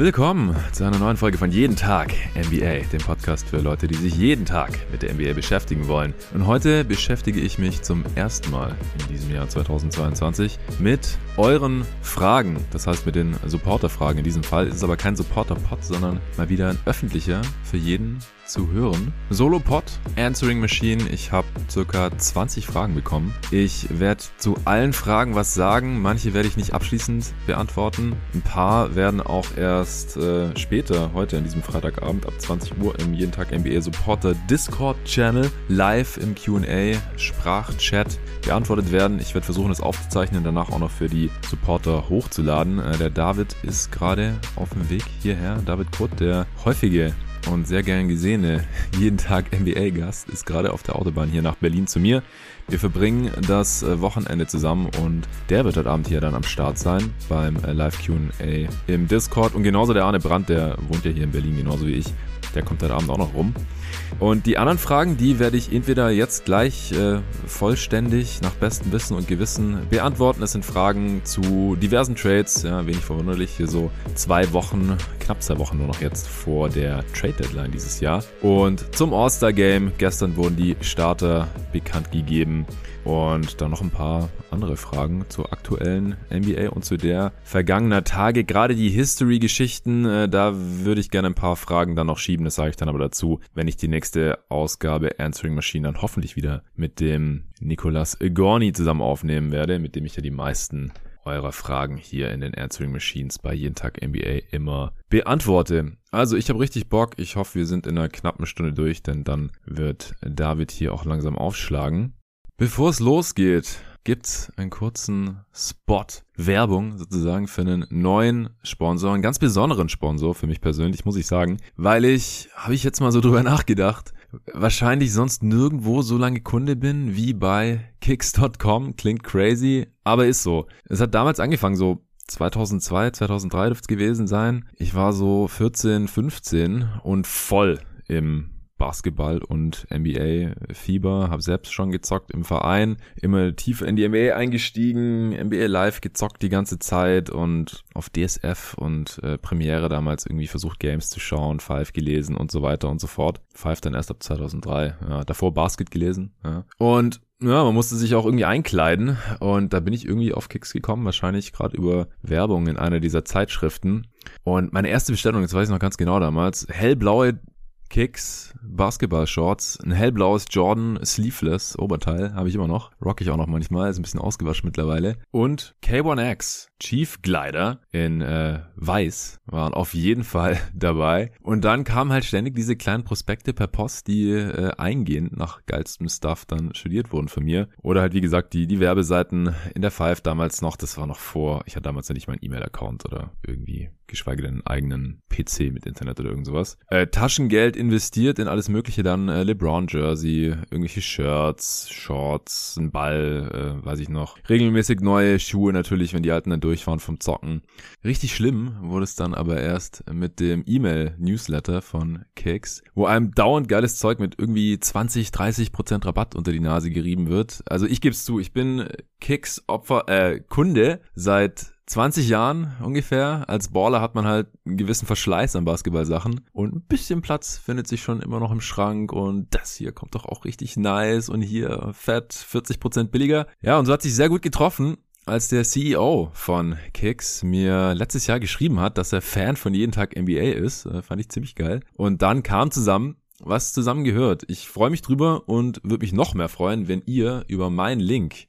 Willkommen zu einer neuen Folge von Jeden Tag NBA, dem Podcast für Leute, die sich jeden Tag mit der NBA beschäftigen wollen. Und heute beschäftige ich mich zum ersten Mal in diesem Jahr 2022 mit euren Fragen. Das heißt mit den Supporter-Fragen. In diesem Fall ist es aber kein Supporter-Pod, sondern mal wieder ein öffentlicher für jeden zu hören. Solo-Pod, Answering Machine. Ich habe circa 20 Fragen bekommen. Ich werde zu allen Fragen was sagen. Manche werde ich nicht abschließend beantworten. Ein paar werden auch erst äh, später, heute an diesem Freitagabend ab 20 Uhr im Jeden Tag NBA Supporter Discord Channel live im Q&A Sprachchat beantwortet werden. Ich werde versuchen, es aufzuzeichnen, danach auch noch für die Supporter hochzuladen. Äh, der David ist gerade auf dem Weg hierher. David Kurt, der häufige und sehr gern gesehene jeden Tag NBA-Gast ist gerade auf der Autobahn hier nach Berlin zu mir. Wir verbringen das äh, Wochenende zusammen und der wird heute Abend hier dann am Start sein beim äh, Live QA im Discord. Und genauso der Arne Brandt, der wohnt ja hier in Berlin, genauso wie ich. Der kommt heute Abend auch noch rum. Und die anderen Fragen, die werde ich entweder jetzt gleich äh, vollständig nach bestem Wissen und Gewissen beantworten. Es sind Fragen zu diversen Trades, ja, wenig verwunderlich, hier so zwei Wochen, knapp zwei Wochen nur noch jetzt vor der Trade Deadline dieses Jahr. Und zum All-Star Game, gestern wurden die Starter bekannt gegeben. Und dann noch ein paar andere Fragen zur aktuellen NBA und zu der vergangener Tage. Gerade die History-Geschichten, äh, da würde ich gerne ein paar Fragen dann noch schieben. Das sage ich dann aber dazu, wenn ich die nächste Ausgabe Answering Machine dann hoffentlich wieder mit dem Nicolas Gorni zusammen aufnehmen werde, mit dem ich ja die meisten eurer Fragen hier in den Answering Machines bei jeden Tag NBA immer beantworte. Also ich habe richtig Bock. Ich hoffe, wir sind in einer knappen Stunde durch, denn dann wird David hier auch langsam aufschlagen. Bevor es losgeht, gibt's einen kurzen Spot, Werbung sozusagen für einen neuen Sponsor, einen ganz besonderen Sponsor für mich persönlich, muss ich sagen, weil ich, habe ich jetzt mal so drüber nachgedacht, wahrscheinlich sonst nirgendwo so lange Kunde bin wie bei Kicks.com. Klingt crazy, aber ist so. Es hat damals angefangen, so 2002, 2003 dürfte es gewesen sein. Ich war so 14, 15 und voll im Basketball und NBA-Fieber, habe selbst schon gezockt im Verein, immer tief in die NBA eingestiegen, NBA Live gezockt die ganze Zeit und auf DSF und äh, Premiere damals irgendwie versucht Games zu schauen, Five gelesen und so weiter und so fort. Five dann erst ab 2003, ja, davor Basket gelesen. Ja. Und ja, man musste sich auch irgendwie einkleiden und da bin ich irgendwie auf Kicks gekommen, wahrscheinlich gerade über Werbung in einer dieser Zeitschriften. Und meine erste Bestellung, das weiß ich noch ganz genau damals, hellblaue Kicks, Basketball-Shorts, ein hellblaues Jordan Sleeveless Oberteil, habe ich immer noch. Rock ich auch noch manchmal, ist ein bisschen ausgewaschen mittlerweile. Und K1X Chief Glider in äh, weiß waren auf jeden Fall dabei. Und dann kamen halt ständig diese kleinen Prospekte per Post, die äh, eingehend nach geilstem Stuff dann studiert wurden von mir. Oder halt wie gesagt die, die Werbeseiten in der Five damals noch, das war noch vor, ich hatte damals ja nicht meinen E-Mail-Account oder irgendwie geschweige denn einen eigenen PC mit Internet oder irgend sowas. Äh, Taschengeld investiert in alles mögliche dann, äh, LeBron Jersey, irgendwelche Shirts, Shorts, ein Ball, äh, weiß ich noch. Regelmäßig neue Schuhe natürlich, wenn die alten dann durch waren vom Zocken. Richtig schlimm wurde es dann aber erst mit dem E-Mail-Newsletter von Kicks, wo einem dauernd geiles Zeug mit irgendwie 20, 30 Prozent Rabatt unter die Nase gerieben wird. Also ich geb's zu, ich bin Kicks Opfer, äh, Kunde seit 20 Jahren ungefähr. Als Baller hat man halt einen gewissen Verschleiß an Basketballsachen und ein bisschen Platz findet sich schon immer noch im Schrank und das hier kommt doch auch richtig nice und hier fett 40% billiger. Ja, und so hat sich sehr gut getroffen als der CEO von Kicks mir letztes Jahr geschrieben hat, dass er Fan von jeden Tag NBA ist, äh, fand ich ziemlich geil. Und dann kam zusammen, was zusammengehört. Ich freue mich drüber und würde mich noch mehr freuen, wenn ihr über meinen Link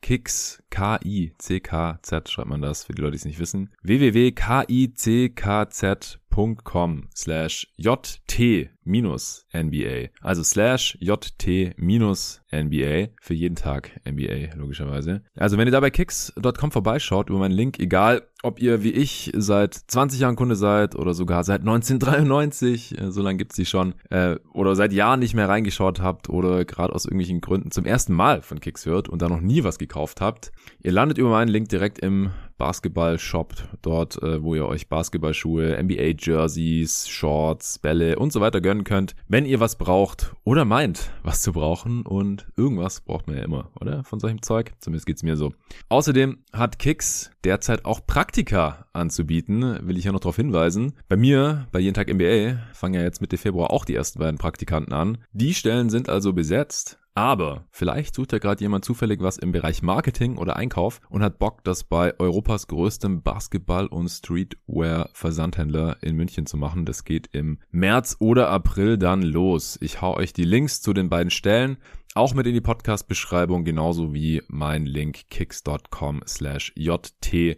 www.kicks, K-I-C-K-Z, schreibt man das für die Leute, die es nicht wissen, www.kickz.com slash jt-nba, also slash jt-nba für jeden Tag NBA, logischerweise. Also wenn ihr da bei kicks.com vorbeischaut über meinen Link, egal ob ihr wie ich seit 20 Jahren Kunde seid oder sogar seit 1993, äh, so lange gibt's die schon, äh, oder seit Jahren nicht mehr reingeschaut habt oder gerade aus irgendwelchen Gründen zum ersten Mal von Kicks hört und da noch nie was gekauft gekauft habt. Ihr landet über meinen Link direkt im Basketball-Shop, dort, äh, wo ihr euch Basketballschuhe, NBA-Jerseys, Shorts, Bälle und so weiter gönnen könnt, wenn ihr was braucht oder meint, was zu brauchen. Und irgendwas braucht man ja immer, oder? Von solchem Zeug. Zumindest geht's mir so. Außerdem hat Kicks derzeit auch Praktika anzubieten, will ich ja noch darauf hinweisen. Bei mir, bei Jeden Tag NBA, fangen ja jetzt Mitte Februar auch die ersten beiden Praktikanten an. Die Stellen sind also besetzt. Aber vielleicht sucht ja gerade jemand zufällig was im Bereich Marketing oder Einkauf und hat Bock, das bei Europas größtem Basketball- und Streetwear-Versandhändler in München zu machen. Das geht im März oder April dann los. Ich hau euch die Links zu den beiden Stellen auch mit in die Podcast-Beschreibung, genauso wie mein Link kicks.com slash jt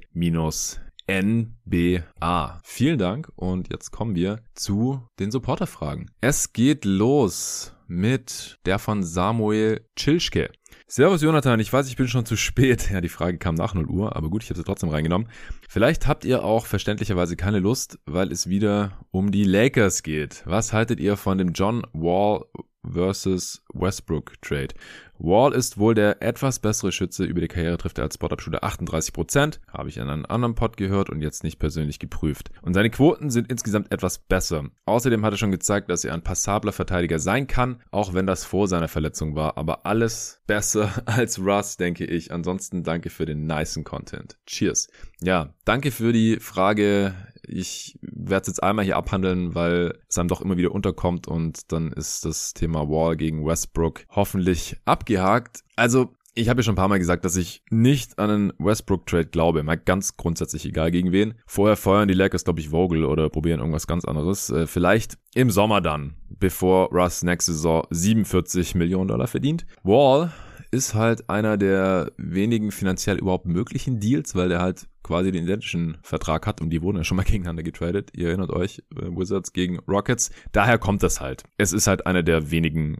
NBA. Vielen Dank und jetzt kommen wir zu den Supporterfragen. Es geht los mit der von Samuel Chilschke. Servus Jonathan, ich weiß, ich bin schon zu spät. Ja, die Frage kam nach 0 Uhr, aber gut, ich habe sie trotzdem reingenommen. Vielleicht habt ihr auch verständlicherweise keine Lust, weil es wieder um die Lakers geht. Was haltet ihr von dem John Wall versus Westbrook Trade. Wall ist wohl der etwas bessere Schütze. Über die Karriere trifft er als Spot-Up-Shooter 38%. Habe ich in einem anderen Pod gehört und jetzt nicht persönlich geprüft. Und seine Quoten sind insgesamt etwas besser. Außerdem hat er schon gezeigt, dass er ein passabler Verteidiger sein kann, auch wenn das vor seiner Verletzung war. Aber alles besser als Russ, denke ich. Ansonsten danke für den nicen Content. Cheers. Ja, danke für die Frage ich werde es jetzt einmal hier abhandeln, weil es einem doch immer wieder unterkommt und dann ist das Thema Wall gegen Westbrook hoffentlich abgehakt. Also ich habe ja schon ein paar Mal gesagt, dass ich nicht an einen Westbrook-Trade glaube. Mal ganz grundsätzlich egal gegen wen. Vorher feuern die Lakers, glaube ich, Vogel oder probieren irgendwas ganz anderes. Äh, vielleicht im Sommer dann, bevor Russ nächste Saison 47 Millionen Dollar verdient. Wall ist halt einer der wenigen finanziell überhaupt möglichen Deals, weil der halt quasi den identischen Vertrag hat und die wurden ja schon mal gegeneinander getradet. Ihr erinnert euch, äh, Wizards gegen Rockets. Daher kommt das halt. Es ist halt einer der wenigen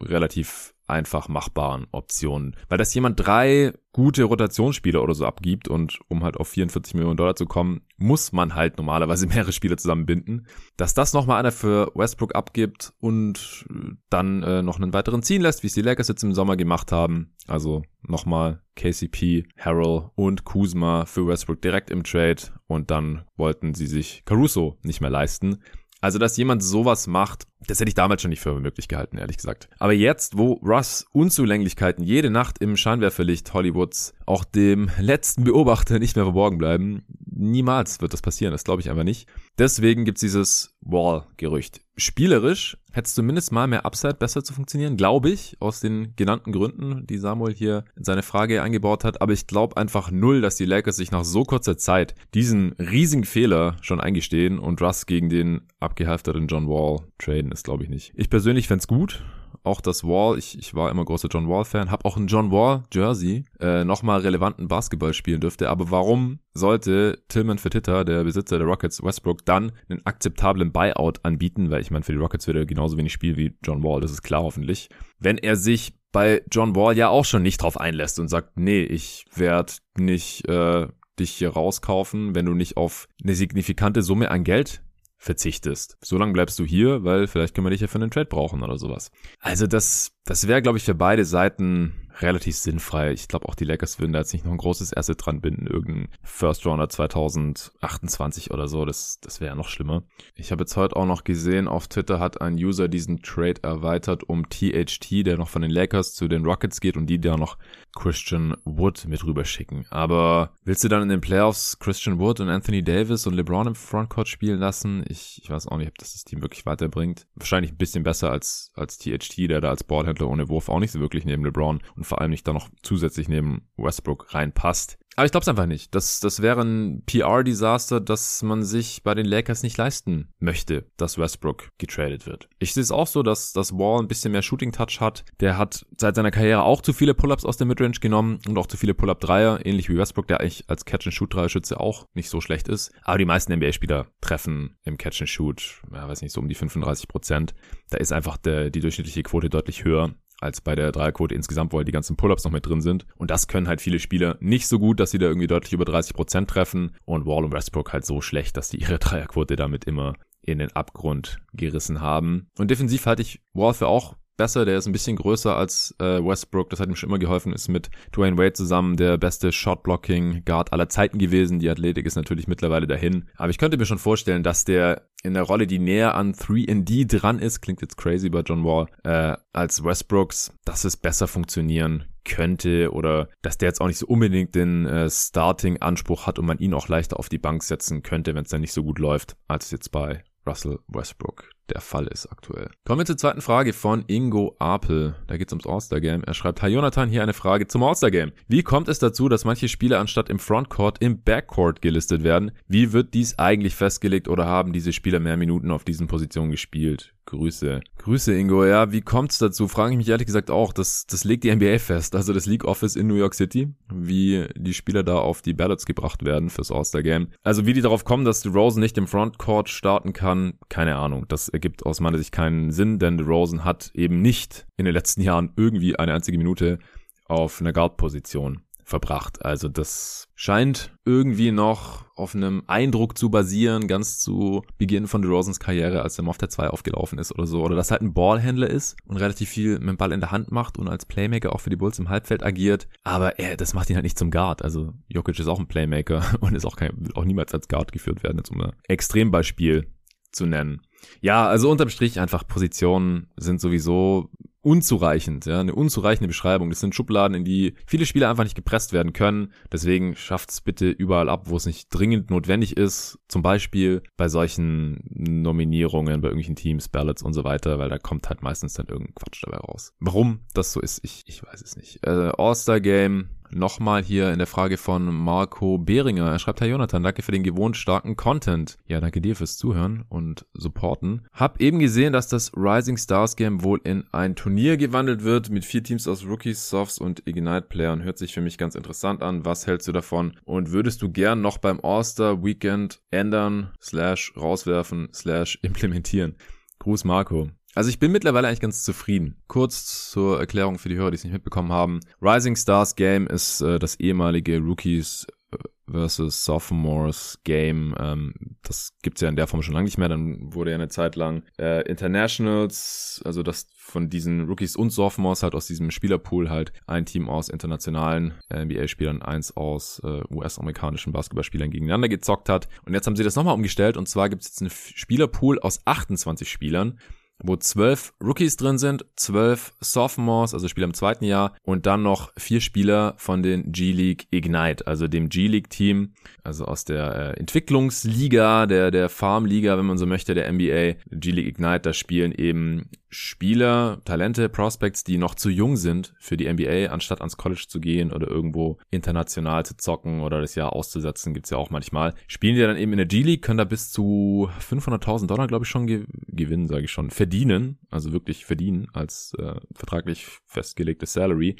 relativ einfach machbaren Optionen. Weil das jemand drei gute Rotationsspieler oder so abgibt und um halt auf 44 Millionen Dollar zu kommen, muss man halt normalerweise mehrere Spieler zusammenbinden. Dass das nochmal einer für Westbrook abgibt und dann äh, noch einen weiteren ziehen lässt, wie es die Lakers jetzt im Sommer gemacht haben. Also nochmal KCP, Harrell und Kuzma für Westbrook direkt im Trade und dann wollten sie sich Caruso nicht mehr leisten. Also, dass jemand sowas macht, das hätte ich damals schon nicht für möglich gehalten, ehrlich gesagt. Aber jetzt, wo Russ Unzulänglichkeiten jede Nacht im Scheinwerferlicht Hollywoods auch dem letzten Beobachter nicht mehr verborgen bleiben, niemals wird das passieren, das glaube ich einfach nicht. Deswegen gibt's dieses Wall-Gerücht. Spielerisch hätte es zumindest mal mehr Upside besser zu funktionieren, glaube ich, aus den genannten Gründen, die Samuel hier in seine Frage eingebaut hat. Aber ich glaube einfach null, dass die Lakers sich nach so kurzer Zeit diesen riesigen Fehler schon eingestehen und Russ gegen den abgehalfterten John Wall traden, ist glaube ich nicht. Ich persönlich fände gut, auch das Wall, ich, ich war immer großer John Wall-Fan, habe auch ein John Wall-Jersey, äh, nochmal relevanten Basketball spielen dürfte. Aber warum sollte Tillman Fertitta, der Besitzer der Rockets Westbrook, dann einen akzeptablen Buyout anbieten? Weil ich meine, für die Rockets wird er genauso wenig spielen wie John Wall, das ist klar hoffentlich. Wenn er sich bei John Wall ja auch schon nicht drauf einlässt und sagt, nee, ich werde nicht äh, dich hier rauskaufen, wenn du nicht auf eine signifikante Summe an Geld verzichtest. So lange bleibst du hier, weil vielleicht können wir dich ja für einen Trade brauchen oder sowas. Also das, das wäre, glaube ich, für beide Seiten relativ sinnfrei. Ich glaube auch die Lakers würden da jetzt nicht noch ein großes Asset dran binden, irgendein First Rounder 2028 oder so. Das, das wäre ja noch schlimmer. Ich habe jetzt heute auch noch gesehen, auf Twitter hat ein User diesen Trade erweitert um THT, der noch von den Lakers zu den Rockets geht und die da noch Christian Wood mit rüber schicken. Aber willst du dann in den Playoffs Christian Wood und Anthony Davis und LeBron im Frontcourt spielen lassen? Ich, ich weiß auch nicht, ob das das Team wirklich weiterbringt. Wahrscheinlich ein bisschen besser als, als THT, der da als Ballhändler ohne Wurf auch nicht so wirklich neben LeBron und vor allem nicht da noch zusätzlich neben Westbrook reinpasst. Aber ich glaube es einfach nicht. Das, das wäre ein PR-Desaster, das man sich bei den Lakers nicht leisten möchte, dass Westbrook getradet wird. Ich sehe es auch so, dass, dass Wall ein bisschen mehr Shooting-Touch hat. Der hat seit seiner Karriere auch zu viele Pull-Ups aus der Midrange genommen und auch zu viele Pull-Up-Dreier, ähnlich wie Westbrook, der eigentlich als Catch-and-Shoot-Dreierschütze auch nicht so schlecht ist. Aber die meisten NBA-Spieler treffen im Catch-and-Shoot, ja, weiß nicht, so um die 35 Prozent. Da ist einfach der, die durchschnittliche Quote deutlich höher als bei der Dreierquote insgesamt, wo halt die ganzen Pull-ups noch mit drin sind. Und das können halt viele Spieler nicht so gut, dass sie da irgendwie deutlich über 30 Prozent treffen. Und Wall und Westbrook halt so schlecht, dass die ihre Dreierquote damit immer in den Abgrund gerissen haben. Und defensiv halte ich Wall für auch besser, der ist ein bisschen größer als äh, Westbrook, das hat ihm schon immer geholfen, ist mit Dwayne Wade zusammen der beste Shotblocking-Guard aller Zeiten gewesen. Die Athletik ist natürlich mittlerweile dahin. Aber ich könnte mir schon vorstellen, dass der in der Rolle, die näher an 3D dran ist, klingt jetzt crazy bei John Wall, äh, als Westbrooks, dass es besser funktionieren könnte oder dass der jetzt auch nicht so unbedingt den äh, Starting-Anspruch hat und man ihn auch leichter auf die Bank setzen könnte, wenn es dann nicht so gut läuft, als jetzt bei Russell Westbrook der Fall ist aktuell. Kommen wir zur zweiten Frage von Ingo Apel. Da geht es ums All-Star-Game. Er schreibt, Hi Jonathan, hier eine Frage zum All-Star-Game. Wie kommt es dazu, dass manche Spieler anstatt im Frontcourt im Backcourt gelistet werden? Wie wird dies eigentlich festgelegt oder haben diese Spieler mehr Minuten auf diesen Positionen gespielt? Grüße. Grüße, Ingo. Ja, wie kommt's dazu? Frage ich mich ehrlich gesagt auch. Das, das legt die NBA fest. Also das League Office in New York City, wie die Spieler da auf die Ballots gebracht werden fürs All-Star-Game. Also wie die darauf kommen, dass Rosen nicht im Frontcourt starten kann, keine Ahnung. Das ergibt aus meiner Sicht keinen Sinn, denn Rosen hat eben nicht in den letzten Jahren irgendwie eine einzige Minute auf einer Guard-Position verbracht. Also das scheint irgendwie noch auf einem Eindruck zu basieren, ganz zu Beginn von DeRozans Karriere, als er mal auf der 2 aufgelaufen ist oder so. Oder dass halt ein Ballhändler ist und relativ viel mit dem Ball in der Hand macht und als Playmaker auch für die Bulls im Halbfeld agiert. Aber er, das macht ihn halt nicht zum Guard. Also Jokic ist auch ein Playmaker und ist auch, kein, wird auch niemals als Guard geführt werden, jetzt um ein Extrembeispiel zu nennen. Ja, also unterm Strich einfach Positionen sind sowieso unzureichend, ja, eine unzureichende Beschreibung. Das sind Schubladen, in die viele Spieler einfach nicht gepresst werden können. Deswegen schafft's bitte überall ab, wo es nicht dringend notwendig ist. Zum Beispiel bei solchen Nominierungen, bei irgendwelchen Teams, Ballots und so weiter, weil da kommt halt meistens dann irgendein Quatsch dabei raus. Warum das so ist, ich, ich weiß es nicht. Äh, All-Star Game, Nochmal hier in der Frage von Marco Behringer. Er schreibt, Herr Jonathan, danke für den gewohnt starken Content. Ja, danke dir fürs Zuhören und Supporten. Hab eben gesehen, dass das Rising Stars Game wohl in ein Turnier gewandelt wird mit vier Teams aus Rookies, Softs und Ignite Playern. Hört sich für mich ganz interessant an. Was hältst du davon? Und würdest du gern noch beim All-Star Weekend ändern, slash rauswerfen, slash implementieren? Gruß Marco. Also ich bin mittlerweile eigentlich ganz zufrieden. Kurz zur Erklärung für die Hörer, die es nicht mitbekommen haben. Rising Stars Game ist äh, das ehemalige Rookies äh, versus Sophomores Game. Ähm, das gibt's ja in der Form schon lange nicht mehr. Dann wurde ja eine Zeit lang äh, Internationals, also das von diesen Rookies und Sophomores halt aus diesem Spielerpool halt ein Team aus internationalen äh, NBA-Spielern, eins aus äh, US-amerikanischen Basketballspielern gegeneinander gezockt hat. Und jetzt haben sie das nochmal umgestellt und zwar gibt's jetzt einen Spielerpool aus 28 Spielern wo zwölf Rookies drin sind, zwölf Sophomores, also Spieler im zweiten Jahr und dann noch vier Spieler von den G-League Ignite, also dem G-League-Team, also aus der äh, Entwicklungsliga, der, der Farmliga, wenn man so möchte, der NBA, G-League Ignite, da spielen eben Spieler, Talente, Prospects, die noch zu jung sind für die NBA, anstatt ans College zu gehen oder irgendwo international zu zocken oder das Jahr auszusetzen, gibt's ja auch manchmal. Spielen die dann eben in der G-League, können da bis zu 500.000 Dollar, glaube ich, schon ge gewinnen, sage ich schon, verdienen, also wirklich verdienen als äh, vertraglich festgelegtes Salary.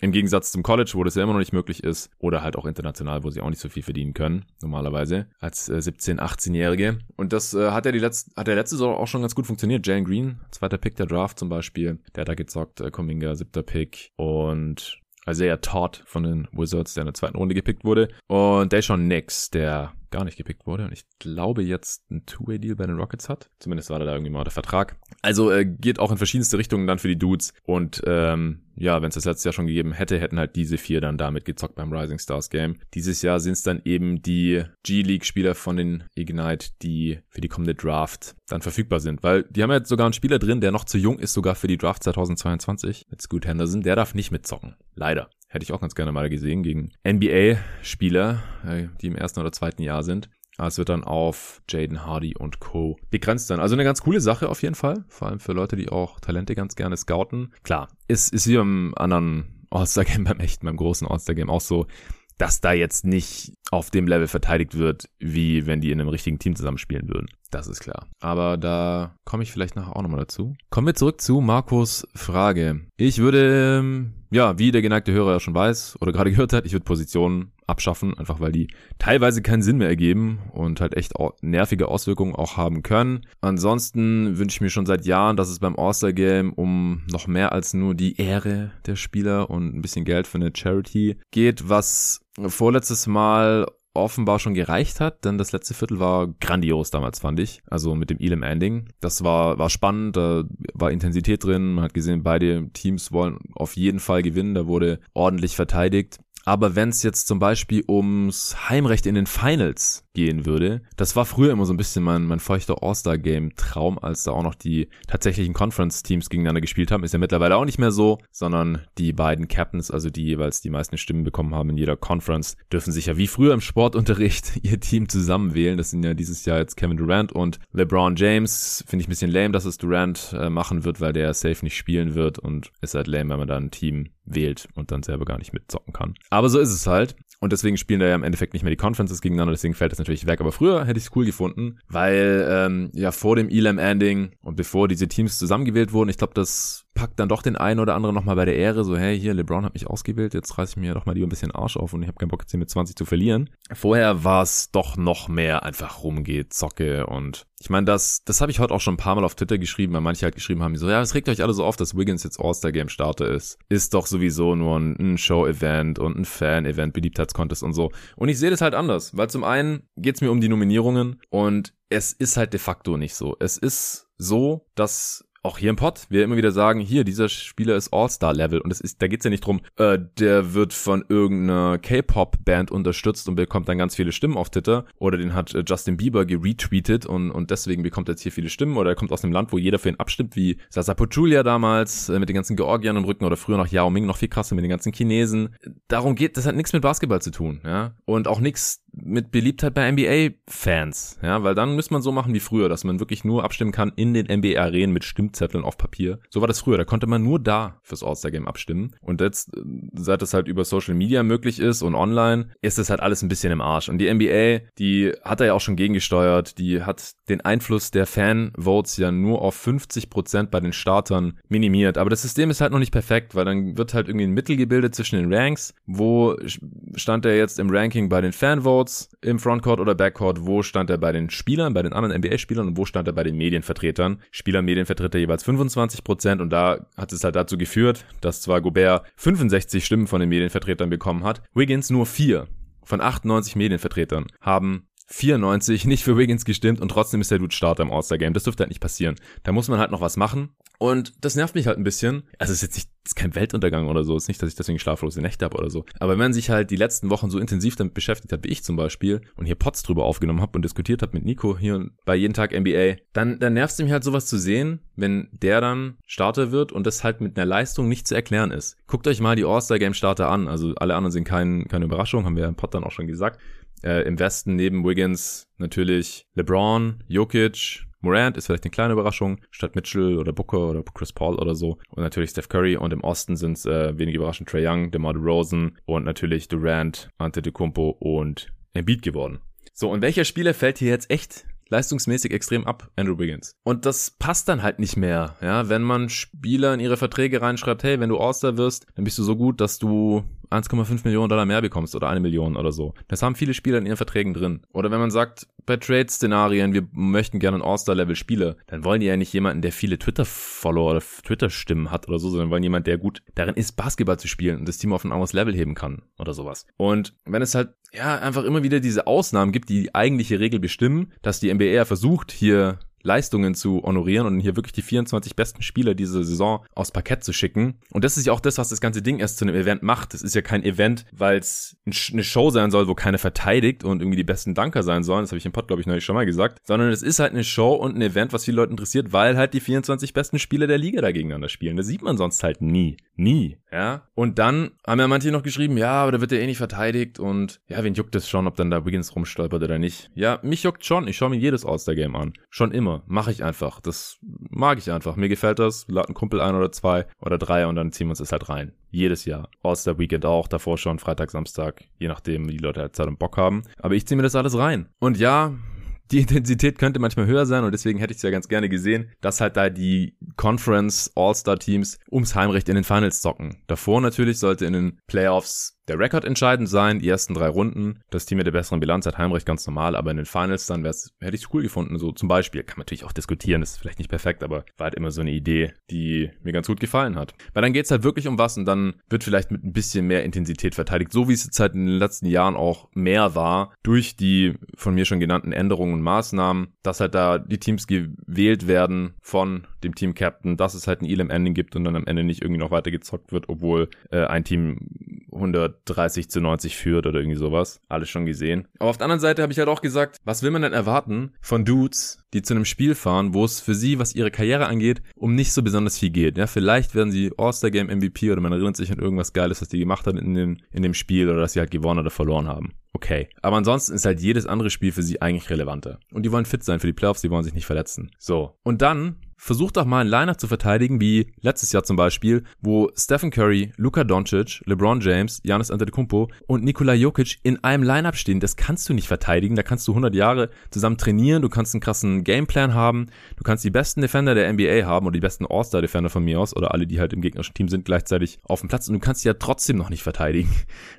Im Gegensatz zum College, wo das ja immer noch nicht möglich ist, oder halt auch international, wo sie auch nicht so viel verdienen können, normalerweise, als äh, 17-, 18-Jährige. Und das äh, hat ja die letzte, hat der letzte Saison auch schon ganz gut funktioniert. Jane Green, zweiter Pick der Draft zum Beispiel, der hat da gezockt, äh, Kuminga, siebter Pick und Isaiah Todd von den Wizards, der in der zweiten Runde gepickt wurde. Und Deshaun Nix, der gar nicht gepickt wurde und ich glaube jetzt ein Two-Way-Deal bei den Rockets hat. Zumindest war da irgendwie mal der Vertrag. Also äh, geht auch in verschiedenste Richtungen dann für die Dudes und ähm, ja, wenn es das letztes Jahr schon gegeben hätte, hätten halt diese vier dann damit gezockt beim Rising Stars Game. Dieses Jahr sind es dann eben die G-League-Spieler von den Ignite, die für die kommende Draft dann verfügbar sind, weil die haben ja jetzt sogar einen Spieler drin, der noch zu jung ist, sogar für die Draft 2022 mit Scoot Henderson. Der darf nicht mitzocken. Leider. Hätte ich auch ganz gerne mal gesehen gegen NBA-Spieler, äh, die im ersten oder zweiten Jahr sind. Es wird dann auf Jaden Hardy und Co. begrenzt dann. Also eine ganz coole Sache auf jeden Fall. Vor allem für Leute, die auch Talente ganz gerne scouten. Klar, ist, ist wie beim anderen All-Star-Game, beim echten, beim großen All-Star-Game auch so, dass da jetzt nicht auf dem Level verteidigt wird, wie wenn die in einem richtigen Team zusammenspielen würden. Das ist klar. Aber da komme ich vielleicht nachher auch nochmal dazu. Kommen wir zurück zu Markus Frage. Ich würde, ähm, ja, wie der geneigte Hörer ja schon weiß oder gerade gehört hat, ich würde Positionen abschaffen, einfach weil die teilweise keinen Sinn mehr ergeben und halt echt nervige Auswirkungen auch haben können. Ansonsten wünsche ich mir schon seit Jahren, dass es beim All-Star Game um noch mehr als nur die Ehre der Spieler und ein bisschen Geld für eine Charity geht, was vorletztes Mal offenbar schon gereicht hat, denn das letzte Viertel war grandios damals, fand ich. Also mit dem Elam Ending. Das war, war spannend, da war Intensität drin. Man hat gesehen, beide Teams wollen auf jeden Fall gewinnen. Da wurde ordentlich verteidigt. Aber wenn es jetzt zum Beispiel ums Heimrecht in den Finals gehen würde, das war früher immer so ein bisschen mein, mein feuchter All-Star-Game-Traum, als da auch noch die tatsächlichen Conference-Teams gegeneinander gespielt haben. Ist ja mittlerweile auch nicht mehr so, sondern die beiden Captains, also die jeweils die meisten Stimmen bekommen haben in jeder Conference, dürfen sich ja wie früher im Sportunterricht ihr Team zusammenwählen. Das sind ja dieses Jahr jetzt Kevin Durant und LeBron James. Finde ich ein bisschen lame, dass es Durant äh, machen wird, weil der safe nicht spielen wird und ist halt lame, wenn man da ein Team wählt und dann selber gar nicht mitzocken kann. Aber so ist es halt. Und deswegen spielen da ja im Endeffekt nicht mehr die Conferences gegeneinander, deswegen fällt das natürlich weg. Aber früher hätte ich es cool gefunden, weil ähm, ja vor dem Elam-Ending und bevor diese Teams zusammengewählt wurden, ich glaube, das packt dann doch den einen oder anderen nochmal bei der Ehre, so, hey, hier, LeBron hat mich ausgewählt, jetzt reiß ich mir doch mal lieber ein bisschen Arsch auf und ich habe keinen Bock, jetzt hier mit 20 zu verlieren. Vorher war es doch noch mehr einfach rumgeht, Zocke und ich meine, das, das habe ich heute auch schon ein paar Mal auf Twitter geschrieben, weil manche halt geschrieben haben, so, ja, es regt euch alle so auf, dass Wiggins jetzt All-Star-Game-Starter ist. Ist doch sowieso nur ein, ein Show-Event und ein Fan-Event, Beliebtheitscontest und so. Und ich sehe das halt anders, weil zum einen geht's mir um die Nominierungen und es ist halt de facto nicht so. Es ist so, dass auch hier im Pod, wir immer wieder sagen, hier, dieser Spieler ist All-Star-Level und es ist, da geht's ja nicht drum, äh, der wird von irgendeiner K-Pop-Band unterstützt und bekommt dann ganz viele Stimmen auf Twitter oder den hat äh, Justin Bieber geretweetet und, und deswegen bekommt er jetzt hier viele Stimmen oder er kommt aus einem Land, wo jeder für ihn abstimmt, wie Sasa Pachulia damals äh, mit den ganzen Georgiern im Rücken oder früher noch Yao Ming, noch viel krasser mit den ganzen Chinesen. Darum geht, das hat nichts mit Basketball zu tun, ja, und auch nichts mit Beliebtheit bei NBA-Fans, ja, weil dann müsste man so machen wie früher, dass man wirklich nur abstimmen kann in den NBA-Arenen mit Stimmzetteln auf Papier. So war das früher, da konnte man nur da fürs All-Star-Game abstimmen. Und jetzt, seit das halt über Social Media möglich ist und online, ist das halt alles ein bisschen im Arsch. Und die NBA, die hat da ja auch schon gegengesteuert, die hat den Einfluss der Fan-Votes ja nur auf 50% bei den Startern minimiert. Aber das System ist halt noch nicht perfekt, weil dann wird halt irgendwie ein Mittel gebildet zwischen den Ranks. Wo stand er jetzt im Ranking bei den Fan-Votes? Courts, im Frontcourt oder Backcourt, wo stand er bei den Spielern, bei den anderen NBA-Spielern und wo stand er bei den Medienvertretern. Spieler, Medienvertreter jeweils 25 Prozent und da hat es halt dazu geführt, dass zwar Gobert 65 Stimmen von den Medienvertretern bekommen hat, Wiggins nur vier von 98 Medienvertretern haben 94 nicht für Wiggins gestimmt und trotzdem ist der Dude Starter im All-Star-Game. Das dürfte halt nicht passieren. Da muss man halt noch was machen. Und das nervt mich halt ein bisschen. Also es ist jetzt nicht, ist kein Weltuntergang oder so. Es ist nicht, dass ich deswegen schlaflose Nächte habe oder so. Aber wenn man sich halt die letzten Wochen so intensiv damit beschäftigt hat, wie ich zum Beispiel, und hier Pots drüber aufgenommen habe und diskutiert habe mit Nico hier bei jeden Tag NBA, dann, dann nervt es mich halt sowas zu sehen, wenn der dann Starter wird und das halt mit einer Leistung nicht zu erklären ist. Guckt euch mal die All-Star-Game-Starter an. Also alle anderen sind kein, keine Überraschung, haben wir im Pod dann auch schon gesagt. Äh, Im Westen neben Wiggins natürlich LeBron, Jokic, Morant ist vielleicht eine kleine Überraschung, statt Mitchell oder Booker oder Chris Paul oder so. Und natürlich Steph Curry. Und im Osten sind es äh, wenig überraschend Trey Young, DeMar DeRozan und natürlich Durant, Antetokounmpo und Embiid geworden. So, und welcher Spieler fällt hier jetzt echt leistungsmäßig extrem ab, Andrew Wiggins. Und das passt dann halt nicht mehr, ja, wenn man Spieler in ihre Verträge reinschreibt, hey, wenn du All-Star wirst, dann bist du so gut, dass du 1,5 Millionen Dollar mehr bekommst oder eine Million oder so. Das haben viele Spieler in ihren Verträgen drin. Oder wenn man sagt, bei Trade-Szenarien, wir möchten gerne einen All-Star-Level-Spieler, dann wollen die ja nicht jemanden, der viele Twitter-Follower oder Twitter-Stimmen hat oder so, sondern wollen jemanden, der gut darin ist, Basketball zu spielen und das Team auf ein anderes Level heben kann oder sowas. Und wenn es halt, ja, einfach immer wieder diese Ausnahmen gibt, die die eigentliche Regel bestimmen, dass die NBA versucht, hier Leistungen zu honorieren und hier wirklich die 24 besten Spieler diese Saison aufs Parkett zu schicken. Und das ist ja auch das, was das ganze Ding erst zu einem Event macht. Es ist ja kein Event, weil es eine Show sein soll, wo keiner verteidigt und irgendwie die besten Danker sein sollen. Das habe ich im Pod, glaube ich, neulich schon mal gesagt. Sondern es ist halt eine Show und ein Event, was viele Leute interessiert, weil halt die 24 besten Spieler der Liga da gegeneinander spielen. Das sieht man sonst halt nie. Nie. Ja. Und dann haben ja manche noch geschrieben, ja, aber da wird er eh nicht verteidigt und ja, wen juckt es schon, ob dann da Wiggins rumstolpert oder nicht. Ja, mich juckt schon. Ich schaue mir jedes All-Star-Game an. Schon immer immer. Mache ich einfach. Das mag ich einfach. Mir gefällt das. Wir laden Kumpel ein oder zwei oder drei und dann ziehen wir uns das halt rein. Jedes Jahr. Der Weekend auch. Davor schon Freitag, Samstag. Je nachdem, wie die Leute halt Zeit und Bock haben. Aber ich ziehe mir das alles rein. Und ja, die Intensität könnte manchmal höher sein und deswegen hätte ich es ja ganz gerne gesehen, dass halt da die Conference All-Star Teams ums Heimrecht in den Finals zocken. Davor natürlich sollte in den Playoffs der Rekord entscheidend sein, die ersten drei Runden. Das Team mit der besseren Bilanz hat Heimrecht ganz normal, aber in den Finals dann wär's, hätte ich cool gefunden. So zum Beispiel, kann man natürlich auch diskutieren, ist vielleicht nicht perfekt, aber war halt immer so eine Idee, die mir ganz gut gefallen hat. Weil dann geht's halt wirklich um was und dann wird vielleicht mit ein bisschen mehr Intensität verteidigt, so wie es jetzt halt in den letzten Jahren auch mehr war, durch die von mir schon genannten Änderungen und Maßnahmen, dass halt da die Teams gewählt werden von dem Team Captain, dass es halt ein Elam Ending gibt und dann am Ende nicht irgendwie noch weiter gezockt wird, obwohl äh, ein Team 130 zu 90 führt oder irgendwie sowas. Alles schon gesehen. Aber auf der anderen Seite habe ich halt auch gesagt, was will man denn erwarten von Dudes, die zu einem Spiel fahren, wo es für sie, was ihre Karriere angeht, um nicht so besonders viel geht. Ja, vielleicht werden sie All-Star Game MVP oder man erinnert sich an irgendwas Geiles, was die gemacht hat in dem, in dem Spiel oder dass sie halt gewonnen oder verloren haben. Okay. Aber ansonsten ist halt jedes andere Spiel für sie eigentlich relevanter. Und die wollen fit sein für die Playoffs, die wollen sich nicht verletzen. So. Und dann versucht doch mal ein Lineup zu verteidigen, wie letztes Jahr zum Beispiel, wo Stephen Curry, Luka Doncic, LeBron James, Giannis Antetokounmpo und Nikola Jokic in einem Lineup stehen. Das kannst du nicht verteidigen. Da kannst du 100 Jahre zusammen trainieren. Du kannst einen krassen Gameplan haben. Du kannst die besten Defender der NBA haben oder die besten All-Star-Defender von mir aus oder alle, die halt im gegnerischen Team sind, gleichzeitig auf dem Platz. Und du kannst sie ja trotzdem noch nicht verteidigen.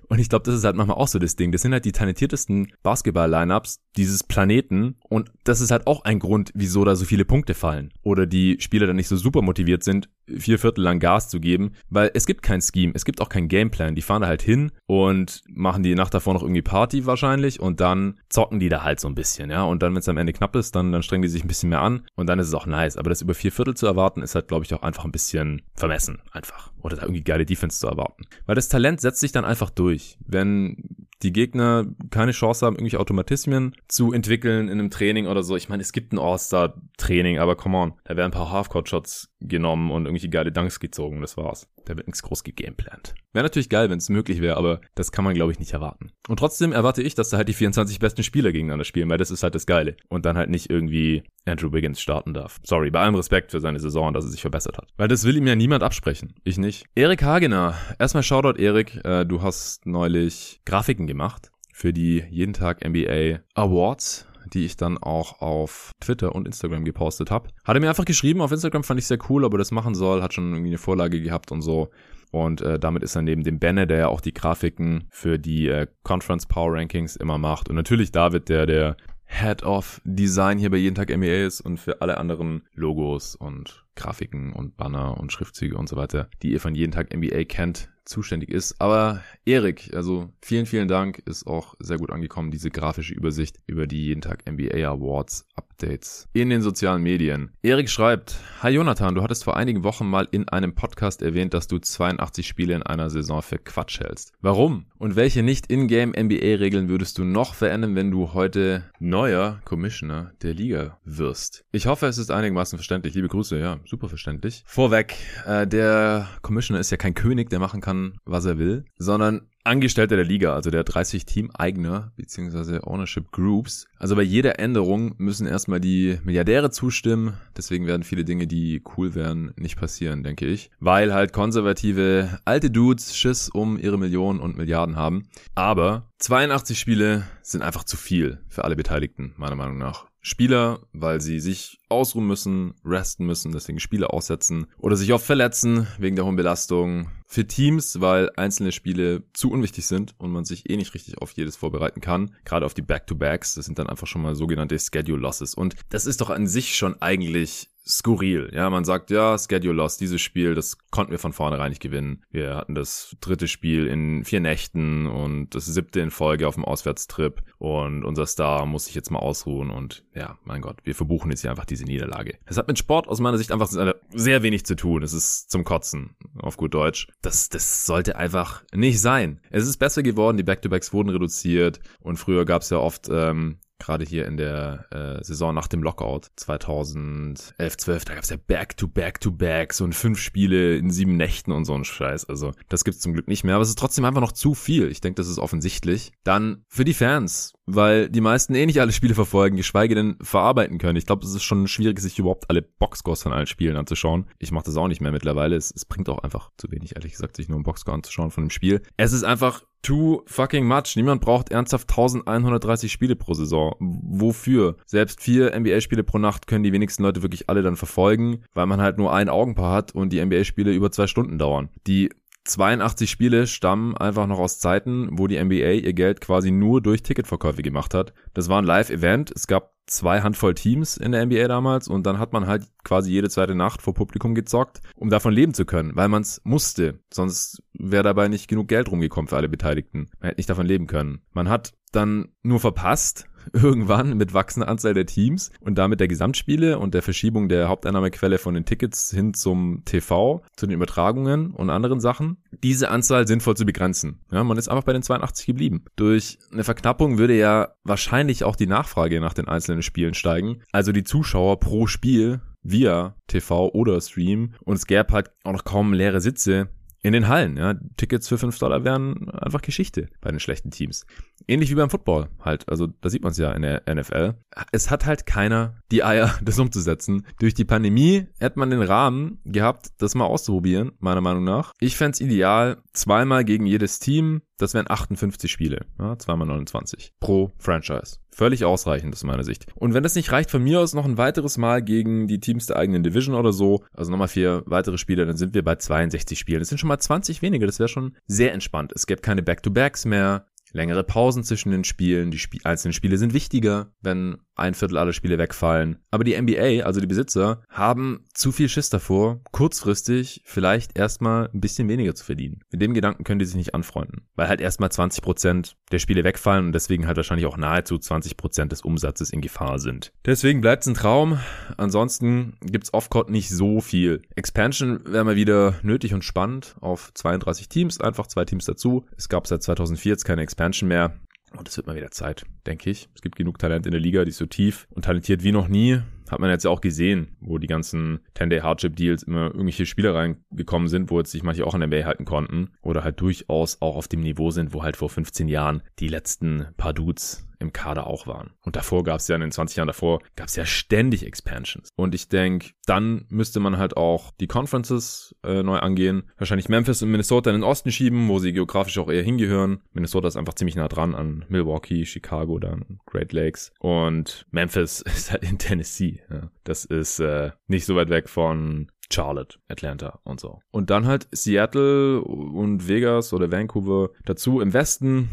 Und ich glaube, das ist halt manchmal auch so das Ding. Das sind halt die talentiertesten Basketball-Lineups dieses Planeten. Und das ist halt auch ein Grund, wieso da so viele Punkte fallen. Oder die Spieler dann nicht so super motiviert sind, vier Viertel lang Gas zu geben, weil es gibt kein Scheme, es gibt auch kein Gameplan. Die fahren da halt hin und machen die Nacht davor noch irgendwie Party wahrscheinlich und dann zocken die da halt so ein bisschen, ja. Und dann, wenn es am Ende knapp ist, dann, dann strengen die sich ein bisschen mehr an und dann ist es auch nice. Aber das über vier Viertel zu erwarten, ist halt, glaube ich, auch einfach ein bisschen vermessen, einfach. Oder da irgendwie geile Defense zu erwarten. Weil das Talent setzt sich dann einfach durch. Wenn die Gegner keine Chance haben, irgendwelche Automatismen zu entwickeln in einem Training oder so. Ich meine, es gibt ein All-Star-Training, aber come on, da werden ein paar Halfcourt-Shots genommen und irgendwelche geile Dunks gezogen, das war's. Da wird nichts groß gegameplant. Wäre natürlich geil, wenn es möglich wäre, aber das kann man, glaube ich, nicht erwarten. Und trotzdem erwarte ich, dass da halt die 24 besten Spieler gegeneinander spielen, weil das ist halt das Geile. Und dann halt nicht irgendwie Andrew Wiggins starten darf. Sorry, bei allem Respekt für seine Saison, dass er sich verbessert hat. Weil das will ihm ja niemand absprechen. Ich nicht. Erik Hagener. Erstmal Shoutout, Erik. Äh, du hast neulich Grafiken gemacht für die jeden Tag NBA Awards die ich dann auch auf Twitter und Instagram gepostet habe. Hat er mir einfach geschrieben, auf Instagram fand ich sehr cool, ob er das machen soll, hat schon irgendwie eine Vorlage gehabt und so. Und äh, damit ist er neben dem Benne, der ja auch die Grafiken für die äh, Conference Power Rankings immer macht. Und natürlich David, der der Head of Design hier bei jeden Tag MEA ist und für alle anderen Logos und Grafiken und Banner und Schriftzüge und so weiter, die ihr von jeden Tag NBA kennt, zuständig ist. Aber Erik, also vielen, vielen Dank, ist auch sehr gut angekommen, diese grafische Übersicht über die jeden Tag NBA Awards Updates in den sozialen Medien. Erik schreibt, Hi Jonathan, du hattest vor einigen Wochen mal in einem Podcast erwähnt, dass du 82 Spiele in einer Saison für Quatsch hältst. Warum? Und welche nicht in-game NBA-Regeln würdest du noch verändern, wenn du heute neuer Commissioner der Liga wirst? Ich hoffe, es ist einigermaßen verständlich. Liebe Grüße, ja, super verständlich. Vorweg, äh, der Commissioner ist ja kein König, der machen kann, was er will, sondern Angestellter der Liga, also der 30 Team-Eigner bzw. Ownership Groups. Also bei jeder Änderung müssen erstmal die Milliardäre zustimmen. Deswegen werden viele Dinge, die cool wären, nicht passieren, denke ich. Weil halt konservative alte Dudes Schiss um ihre Millionen und Milliarden haben. Aber 82 Spiele sind einfach zu viel für alle Beteiligten, meiner Meinung nach. Spieler, weil sie sich ausruhen müssen, resten müssen, deswegen Spiele aussetzen oder sich oft verletzen wegen der hohen Belastung. Für Teams, weil einzelne Spiele zu unwichtig sind und man sich eh nicht richtig auf jedes vorbereiten kann. Gerade auf die Back-to-Backs, das sind dann einfach schon mal sogenannte Schedule Losses. Und das ist doch an sich schon eigentlich skurril. Ja, man sagt, ja, Schedule Loss, dieses Spiel, das konnten wir von vornherein nicht gewinnen. Wir hatten das dritte Spiel in vier Nächten und das siebte in Folge auf dem Auswärtstrip und unser Star muss sich jetzt mal ausruhen und ja, mein Gott, wir verbuchen jetzt hier einfach diese Niederlage. Das hat mit Sport aus meiner Sicht einfach sehr wenig zu tun. Es ist zum Kotzen, auf gut Deutsch. Das, das sollte einfach nicht sein. Es ist besser geworden, die Back-to-Backs wurden reduziert und früher gab es ja oft ähm, gerade hier in der äh, Saison nach dem Lockout 2011, 12, da gab es ja Back-to-Back-to-Back, so ein fünf Spiele in sieben Nächten und so ein Scheiß. Also das gibt's zum Glück nicht mehr, aber es ist trotzdem einfach noch zu viel. Ich denke, das ist offensichtlich. Dann für die Fans, weil die meisten eh nicht alle Spiele verfolgen, geschweige denn verarbeiten können. Ich glaube, es ist schon schwierig, sich überhaupt alle Boxscores von allen Spielen anzuschauen. Ich mache das auch nicht mehr mittlerweile. Es, es bringt auch einfach zu wenig, ehrlich gesagt, sich nur einen Boxscore anzuschauen von dem Spiel. Es ist einfach too fucking much. Niemand braucht ernsthaft 1130 Spiele pro Saison. Wofür? Selbst vier NBA-Spiele pro Nacht können die wenigsten Leute wirklich alle dann verfolgen, weil man halt nur ein Augenpaar hat und die NBA-Spiele über zwei Stunden dauern. Die 82 Spiele stammen einfach noch aus Zeiten, wo die NBA ihr Geld quasi nur durch Ticketverkäufe gemacht hat. Das war ein Live-Event. Es gab zwei Handvoll Teams in der NBA damals und dann hat man halt quasi jede zweite Nacht vor Publikum gezockt, um davon leben zu können, weil man es musste. Sonst wäre dabei nicht genug Geld rumgekommen für alle Beteiligten. Man hätte nicht davon leben können. Man hat dann nur verpasst, irgendwann mit wachsender Anzahl der Teams und damit der Gesamtspiele und der Verschiebung der Haupteinnahmequelle von den Tickets hin zum TV, zu den Übertragungen und anderen Sachen, diese Anzahl sinnvoll zu begrenzen. Ja, man ist einfach bei den 82 geblieben. Durch eine Verknappung würde ja wahrscheinlich auch die Nachfrage nach den einzelnen Spielen steigen. Also die Zuschauer pro Spiel via TV oder Stream und es gäbe halt auch noch kaum leere Sitze in den Hallen. Ja. Tickets für 5 Dollar wären einfach Geschichte bei den schlechten Teams. Ähnlich wie beim Football halt. Also da sieht man es ja in der NFL. Es hat halt keiner die Eier, das umzusetzen. Durch die Pandemie hätte man den Rahmen gehabt, das mal auszuprobieren, meiner Meinung nach. Ich fände ideal, zweimal gegen jedes Team. Das wären 58 Spiele. Ja, zweimal 29 pro Franchise. Völlig ausreichend aus meiner Sicht. Und wenn das nicht reicht, von mir aus noch ein weiteres Mal gegen die Teams der eigenen Division oder so, also nochmal vier weitere Spiele, dann sind wir bei 62 Spielen. Das sind schon mal 20 weniger, das wäre schon sehr entspannt. Es gäbe keine Back-to-Backs mehr, längere Pausen zwischen den Spielen, die Sp einzelnen Spiele sind wichtiger, wenn ein Viertel aller Spiele wegfallen. Aber die NBA, also die Besitzer, haben zu viel Schiss davor, kurzfristig vielleicht erstmal ein bisschen weniger zu verdienen. Mit dem Gedanken können die sich nicht anfreunden, weil halt erstmal 20 Prozent der Spiele wegfallen und deswegen halt wahrscheinlich auch nahezu 20 Prozent des Umsatzes in Gefahr sind. Deswegen bleibt es ein Traum. Ansonsten gibt's Offcourt nicht so viel. Expansion wäre mal wieder nötig und spannend auf 32 Teams, einfach zwei Teams dazu. Es gab seit 2004 jetzt keine Expansion mehr. Und es wird mal wieder Zeit, denke ich. Es gibt genug Talent in der Liga, die ist so tief und talentiert wie noch nie. Hat man jetzt ja auch gesehen, wo die ganzen 10-Day-Hardship-Deals immer irgendwelche Spieler reingekommen sind, wo jetzt sich manche auch in der NBA halten konnten. Oder halt durchaus auch auf dem Niveau sind, wo halt vor 15 Jahren die letzten paar Dudes im Kader auch waren. Und davor gab es ja in den 20 Jahren davor, gab es ja ständig Expansions. Und ich denke, dann müsste man halt auch die Conferences äh, neu angehen. Wahrscheinlich Memphis und Minnesota in den Osten schieben, wo sie geografisch auch eher hingehören. Minnesota ist einfach ziemlich nah dran an Milwaukee, Chicago, dann Great Lakes. Und Memphis ist halt in Tennessee. Ja. Das ist äh, nicht so weit weg von Charlotte, Atlanta und so. Und dann halt Seattle und Vegas oder Vancouver dazu im Westen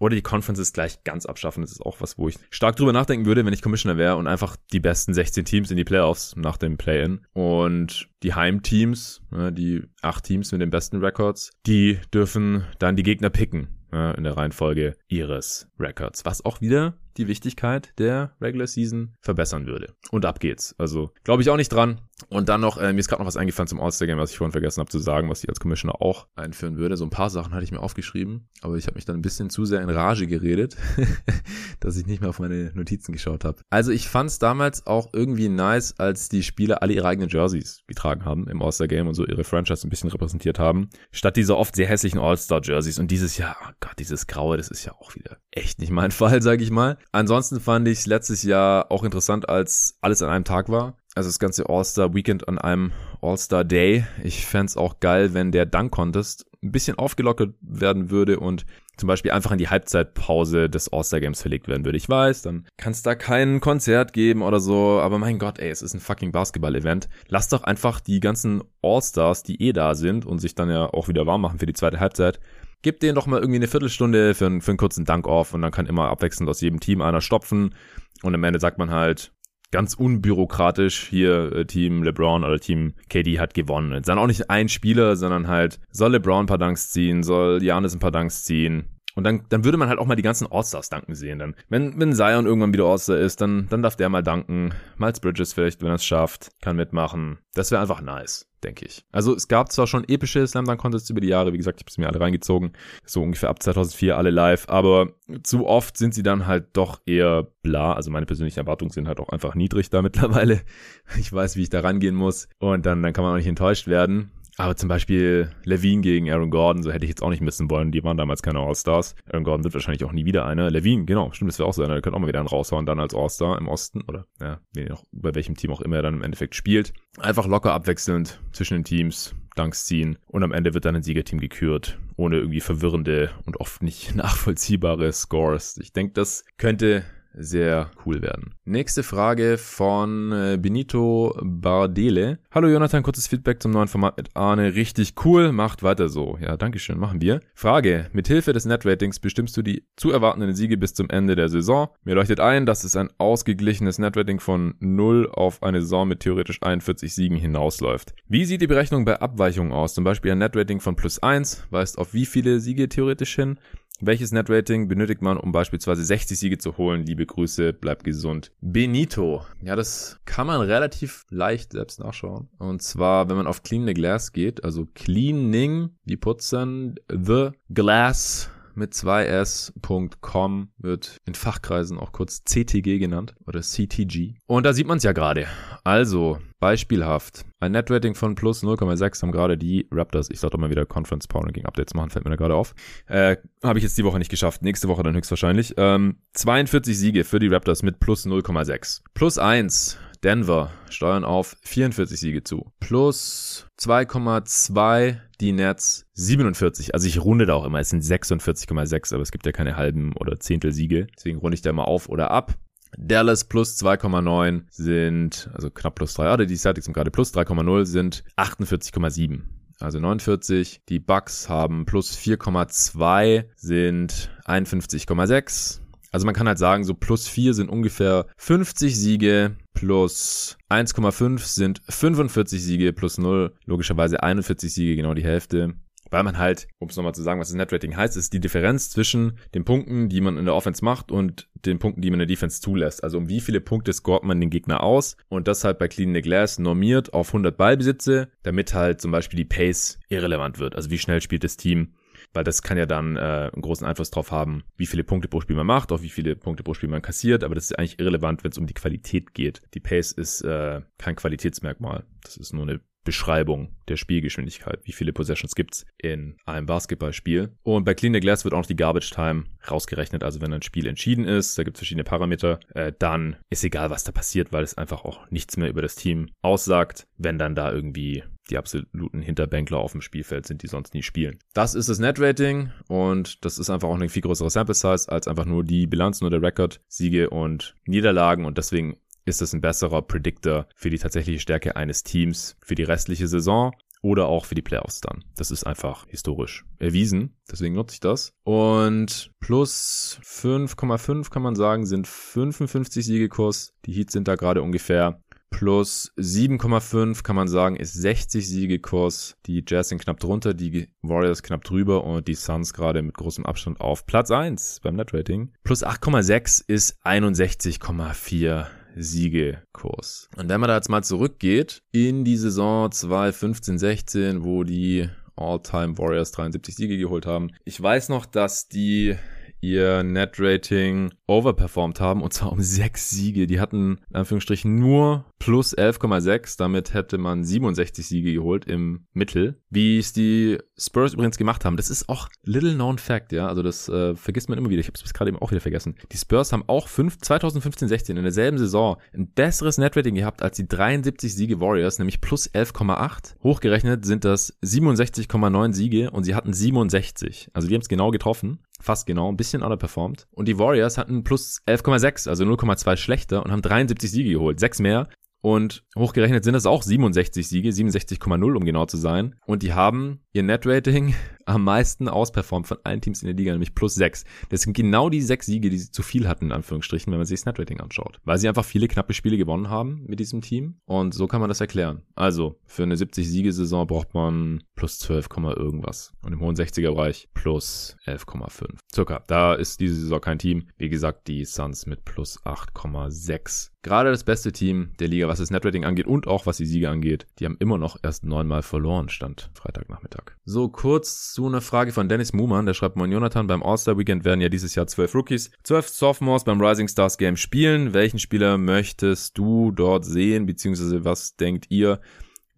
oder die Conferences gleich ganz abschaffen. Das ist auch was, wo ich stark drüber nachdenken würde, wenn ich Commissioner wäre und einfach die besten 16 Teams in die Playoffs nach dem Play-In. Und die Heimteams, ne, die acht Teams mit den besten Records, die dürfen dann die Gegner picken in der Reihenfolge ihres Records. Was auch wieder die Wichtigkeit der Regular Season verbessern würde. Und ab geht's. Also glaube ich auch nicht dran. Und dann noch, äh, mir ist gerade noch was eingefallen zum All-Star-Game, was ich vorhin vergessen habe zu sagen, was ich als Commissioner auch einführen würde. So ein paar Sachen hatte ich mir aufgeschrieben, aber ich habe mich dann ein bisschen zu sehr in Rage geredet, dass ich nicht mehr auf meine Notizen geschaut habe. Also ich fand es damals auch irgendwie nice, als die Spieler alle ihre eigenen Jerseys getragen haben im All-Star-Game und so ihre Franchise ein bisschen repräsentiert haben, statt dieser oft sehr hässlichen All-Star-Jerseys. Und dieses Jahr, oh Gott, dieses Graue, das ist ja auch wieder echt nicht mein Fall, sage ich mal. Ansonsten fand ich letztes Jahr auch interessant, als alles an einem Tag war. Also das ganze All-Star-Weekend an einem All-Star-Day. Ich fände auch geil, wenn der Dunk-Contest ein bisschen aufgelockert werden würde und zum Beispiel einfach in die Halbzeitpause des All-Star-Games verlegt werden würde. Ich weiß, dann kann es da kein Konzert geben oder so, aber mein Gott, ey, es ist ein fucking Basketball-Event. Lass doch einfach die ganzen All-Stars, die eh da sind und sich dann ja auch wieder warm machen für die zweite Halbzeit, gib denen doch mal irgendwie eine Viertelstunde für, einen, für einen kurzen Dank-Off und dann kann immer abwechselnd aus jedem Team einer stopfen und am Ende sagt man halt, ganz unbürokratisch hier äh, Team LeBron oder Team KD hat gewonnen. Jetzt dann auch nicht ein Spieler, sondern halt soll LeBron ein paar Dunks ziehen, soll Janis ein paar Dunks ziehen. Und dann, dann würde man halt auch mal die ganzen All-Stars danken sehen. Dann, wenn, wenn Zion irgendwann wieder All-Star ist, dann, dann darf der mal danken. Miles Bridges vielleicht, wenn er es schafft, kann mitmachen. Das wäre einfach nice denke ich. Also es gab zwar schon epische Slam Dunk Contests über die Jahre, wie gesagt, ich habe es mir alle reingezogen, so ungefähr ab 2004 alle live, aber zu oft sind sie dann halt doch eher bla, also meine persönlichen Erwartungen sind halt auch einfach niedrig da mittlerweile. Ich weiß, wie ich da rangehen muss und dann, dann kann man auch nicht enttäuscht werden. Aber zum Beispiel Levine gegen Aaron Gordon, so hätte ich jetzt auch nicht missen wollen. Die waren damals keine All-Stars. Aaron Gordon wird wahrscheinlich auch nie wieder einer. Levine, genau, stimmt, das wäre auch so einer. Der könnte auch mal wieder einen raushauen, dann als All-Star im Osten oder ja, bei welchem Team auch immer er dann im Endeffekt spielt. Einfach locker abwechselnd zwischen den Teams, Dunks ziehen und am Ende wird dann ein Siegerteam gekürt, ohne irgendwie verwirrende und oft nicht nachvollziehbare Scores. Ich denke, das könnte sehr cool werden. Nächste Frage von äh, Benito Bardele. Hallo Jonathan, kurzes Feedback zum neuen Format mit Arne. Richtig cool, macht weiter so. Ja, dankeschön, machen wir. Frage. Mithilfe des Netratings bestimmst du die zu erwartenden Siege bis zum Ende der Saison. Mir leuchtet ein, dass es ein ausgeglichenes Netrating von 0 auf eine Saison mit theoretisch 41 Siegen hinausläuft. Wie sieht die Berechnung bei Abweichungen aus? Zum Beispiel ein Netrating von plus 1 weist auf wie viele Siege theoretisch hin? Welches Netrating benötigt man, um beispielsweise 60 Siege zu holen? Liebe Grüße, bleib gesund. Benito. Ja, das kann man relativ leicht selbst nachschauen. Und zwar, wenn man auf Clean the Glass geht, also Cleaning, die putzen, the glass mit 2s.com wird in Fachkreisen auch kurz CTG genannt oder CTG. Und da sieht man es ja gerade. Also, beispielhaft. Ein Netrating von plus 0,6 haben gerade die Raptors, ich sag doch mal wieder Conference Power Ranking Updates machen, fällt mir da gerade auf. Äh, Habe ich jetzt die Woche nicht geschafft. Nächste Woche dann höchstwahrscheinlich. Ähm, 42 Siege für die Raptors mit plus 0,6. Plus 1 Denver steuern auf 44 Siege zu. Plus 2,2 die Nets 47. Also ich runde da auch immer. Es sind 46,6, aber es gibt ja keine halben oder Zehntel Siege. Deswegen runde ich da immer auf oder ab. Dallas plus 2,9 sind, also knapp plus 3, oder die Celtics sind gerade plus 3,0 sind 48,7. Also 49. Die Bucks haben plus 4,2 sind 51,6. Also man kann halt sagen, so plus 4 sind ungefähr 50 Siege, plus 1,5 sind 45 Siege, plus 0 logischerweise 41 Siege, genau die Hälfte. Weil man halt, um es nochmal zu sagen, was das Netrating heißt, ist die Differenz zwischen den Punkten, die man in der Offense macht und den Punkten, die man in der Defense zulässt. Also um wie viele Punkte scoret man den Gegner aus und das halt bei Clean the Glass normiert auf 100 Ballbesitze, damit halt zum Beispiel die Pace irrelevant wird. Also wie schnell spielt das Team weil das kann ja dann äh, einen großen Einfluss drauf haben, wie viele Punkte pro Spiel man macht, auch wie viele Punkte pro Spiel man kassiert, aber das ist eigentlich irrelevant, wenn es um die Qualität geht. Die Pace ist äh, kein Qualitätsmerkmal, das ist nur eine Beschreibung der Spielgeschwindigkeit. Wie viele Possessions gibt's in einem Basketballspiel? Und bei Clean the Glass wird auch noch die Garbage Time rausgerechnet. Also wenn ein Spiel entschieden ist, da gibt's verschiedene Parameter, äh, dann ist egal, was da passiert, weil es einfach auch nichts mehr über das Team aussagt, wenn dann da irgendwie die absoluten Hinterbänkler auf dem Spielfeld sind, die sonst nie spielen. Das ist das Net-Rating und das ist einfach auch eine viel größere Sample Size als einfach nur die Bilanz, nur der Record, Siege und Niederlagen und deswegen ist es ein besserer Predictor für die tatsächliche Stärke eines Teams für die restliche Saison oder auch für die Playoffs dann. Das ist einfach historisch erwiesen. Deswegen nutze ich das. Und plus 5,5 kann man sagen, sind 55 Siegekurs. Die Heats sind da gerade ungefähr plus 7,5 kann man sagen, ist 60 Siegekurs. Die Jazz sind knapp drunter, die Warriors knapp drüber und die Suns gerade mit großem Abstand auf Platz 1 beim Netrating. Plus 8,6 ist 61,4 Siegekurs. Und wenn man da jetzt mal zurückgeht in die Saison 2015, 16, wo die All-Time Warriors 73 Siege geholt haben. Ich weiß noch, dass die ihr Net-Rating overperformed haben und zwar um sechs Siege. Die hatten in Anführungsstrichen nur plus 11,6. Damit hätte man 67 Siege geholt im Mittel. Wie es die Spurs übrigens gemacht haben, das ist auch little known fact, ja. Also das äh, vergisst man immer wieder. Ich habe es gerade eben auch wieder vergessen. Die Spurs haben auch 2015-16 in derselben Saison ein besseres Netrating gehabt als die 73 Siege Warriors, nämlich plus 11,8. Hochgerechnet sind das 67,9 Siege und sie hatten 67. Also die haben es genau getroffen. Fast genau, ein bisschen underperformed. Und die Warriors hatten plus 11,6, also 0,2 schlechter und haben 73 Siege geholt. Sechs mehr und hochgerechnet sind das auch 67 Siege, 67,0 um genau zu sein. Und die haben ihr Net-Rating am meisten ausperformt von allen Teams in der Liga, nämlich plus 6. Das sind genau die sechs Siege, die sie zu viel hatten, in Anführungsstrichen, wenn man sich das Net-Rating anschaut. Weil sie einfach viele knappe Spiele gewonnen haben mit diesem Team. Und so kann man das erklären. Also, für eine 70-Siege-Saison braucht man plus 12, irgendwas. Und im hohen 60er-Bereich plus 11,5. Circa. Da ist diese Saison kein Team. Wie gesagt, die Suns mit plus 8,6 gerade das beste Team der Liga, was das Netrating angeht und auch was die Siege angeht. Die haben immer noch erst neunmal verloren, stand Freitagnachmittag. So, kurz zu einer Frage von Dennis Muman, der schreibt, Moin Jonathan, beim All-Star Weekend werden ja dieses Jahr zwölf Rookies, zwölf Sophomores beim Rising Stars Game spielen. Welchen Spieler möchtest du dort sehen, beziehungsweise was denkt ihr,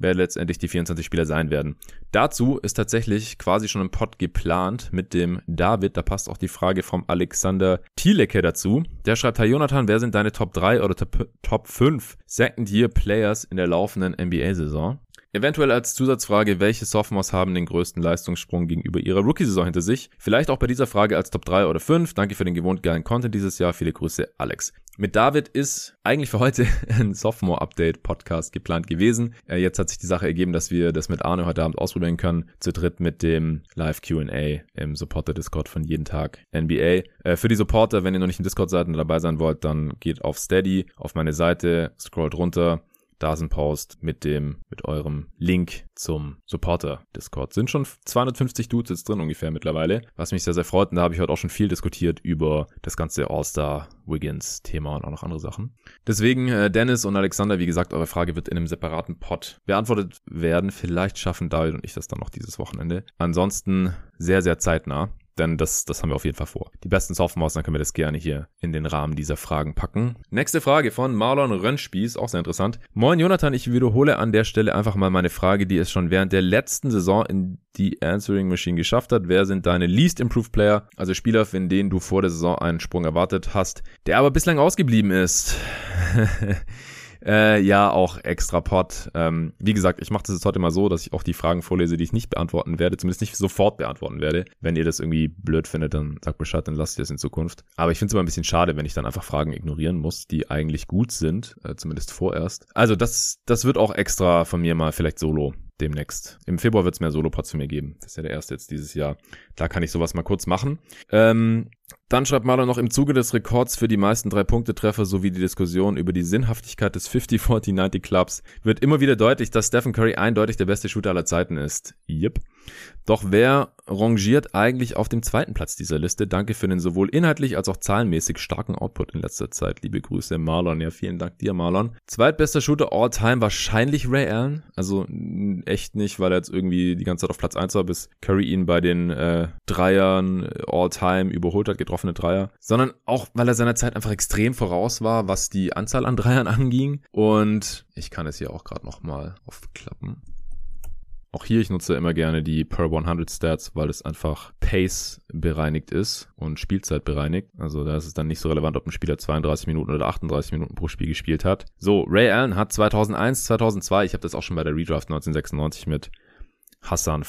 wer letztendlich die 24 Spieler sein werden. Dazu ist tatsächlich quasi schon ein Pod geplant mit dem David. Da passt auch die Frage vom Alexander Thielecke dazu. Der schreibt, Herr Jonathan, wer sind deine Top 3 oder Top, Top 5 Second Year Players in der laufenden NBA-Saison? Eventuell als Zusatzfrage, welche Sophomores haben den größten Leistungssprung gegenüber ihrer Rookie-Saison hinter sich? Vielleicht auch bei dieser Frage als Top 3 oder 5. Danke für den gewohnt geilen Content dieses Jahr. Viele Grüße, Alex. Mit David ist eigentlich für heute ein Sophomore-Update-Podcast geplant gewesen. Äh, jetzt hat sich die Sache ergeben, dass wir das mit Arne heute Abend ausprobieren können. Zu dritt mit dem Live-Q&A im Supporter-Discord von jeden Tag NBA. Äh, für die Supporter, wenn ihr noch nicht im Discord seid und dabei sein wollt, dann geht auf Steady, auf meine Seite, scrollt runter, da ist ein Post mit dem, mit eurem Link zum Supporter Discord. Sind schon 250 Dudes jetzt drin ungefähr mittlerweile, was mich sehr, sehr freut. Und da habe ich heute auch schon viel diskutiert über das ganze All-Star Wiggins Thema und auch noch andere Sachen. Deswegen, äh, Dennis und Alexander, wie gesagt, eure Frage wird in einem separaten Pod beantwortet werden. Vielleicht schaffen David und ich das dann noch dieses Wochenende. Ansonsten sehr, sehr zeitnah denn das, das haben wir auf jeden Fall vor. Die besten Sophomores, dann können wir das gerne hier in den Rahmen dieser Fragen packen. Nächste Frage von Marlon Rönnspieß, auch sehr interessant. Moin Jonathan, ich wiederhole an der Stelle einfach mal meine Frage, die es schon während der letzten Saison in die Answering Machine geschafft hat. Wer sind deine Least Improved Player, also Spieler, in denen du vor der Saison einen Sprung erwartet hast, der aber bislang ausgeblieben ist? Äh, ja, auch extra Pod. Ähm, wie gesagt, ich mache das jetzt heute mal so, dass ich auch die Fragen vorlese, die ich nicht beantworten werde, zumindest nicht sofort beantworten werde. Wenn ihr das irgendwie blöd findet, dann sagt Bescheid, dann lasst ihr das in Zukunft. Aber ich finde es immer ein bisschen schade, wenn ich dann einfach Fragen ignorieren muss, die eigentlich gut sind, äh, zumindest vorerst. Also das, das wird auch extra von mir mal vielleicht solo demnächst. Im Februar wird es mehr Solo-Pods von mir geben. Das ist ja der erste jetzt dieses Jahr. Da kann ich sowas mal kurz machen. Ähm, dann schreibt Marlon noch im Zuge des Rekords für die meisten Drei-Punkte-Treffer sowie die Diskussion über die Sinnhaftigkeit des 50-40-90 Clubs wird immer wieder deutlich, dass Stephen Curry eindeutig der beste Shooter aller Zeiten ist. Yep. Doch wer rangiert eigentlich auf dem zweiten Platz dieser Liste? Danke für den sowohl inhaltlich als auch zahlenmäßig starken Output in letzter Zeit. Liebe Grüße, Marlon. Ja, vielen Dank dir, Marlon. Zweitbester Shooter all time wahrscheinlich Ray Allen. Also echt nicht, weil er jetzt irgendwie die ganze Zeit auf Platz 1 war, bis Curry ihn bei den äh, Dreiern äh, all time überholt hat, getroffene Dreier. Sondern auch, weil er seiner Zeit einfach extrem voraus war, was die Anzahl an Dreiern anging. Und ich kann es hier auch gerade nochmal aufklappen. Auch hier, ich nutze immer gerne die per 100 Stats, weil es einfach Pace bereinigt ist und Spielzeit bereinigt. Also da ist es dann nicht so relevant, ob ein Spieler 32 Minuten oder 38 Minuten pro Spiel gespielt hat. So, Ray Allen hat 2001, 2002, ich habe das auch schon bei der Redraft 1996 mit Hassan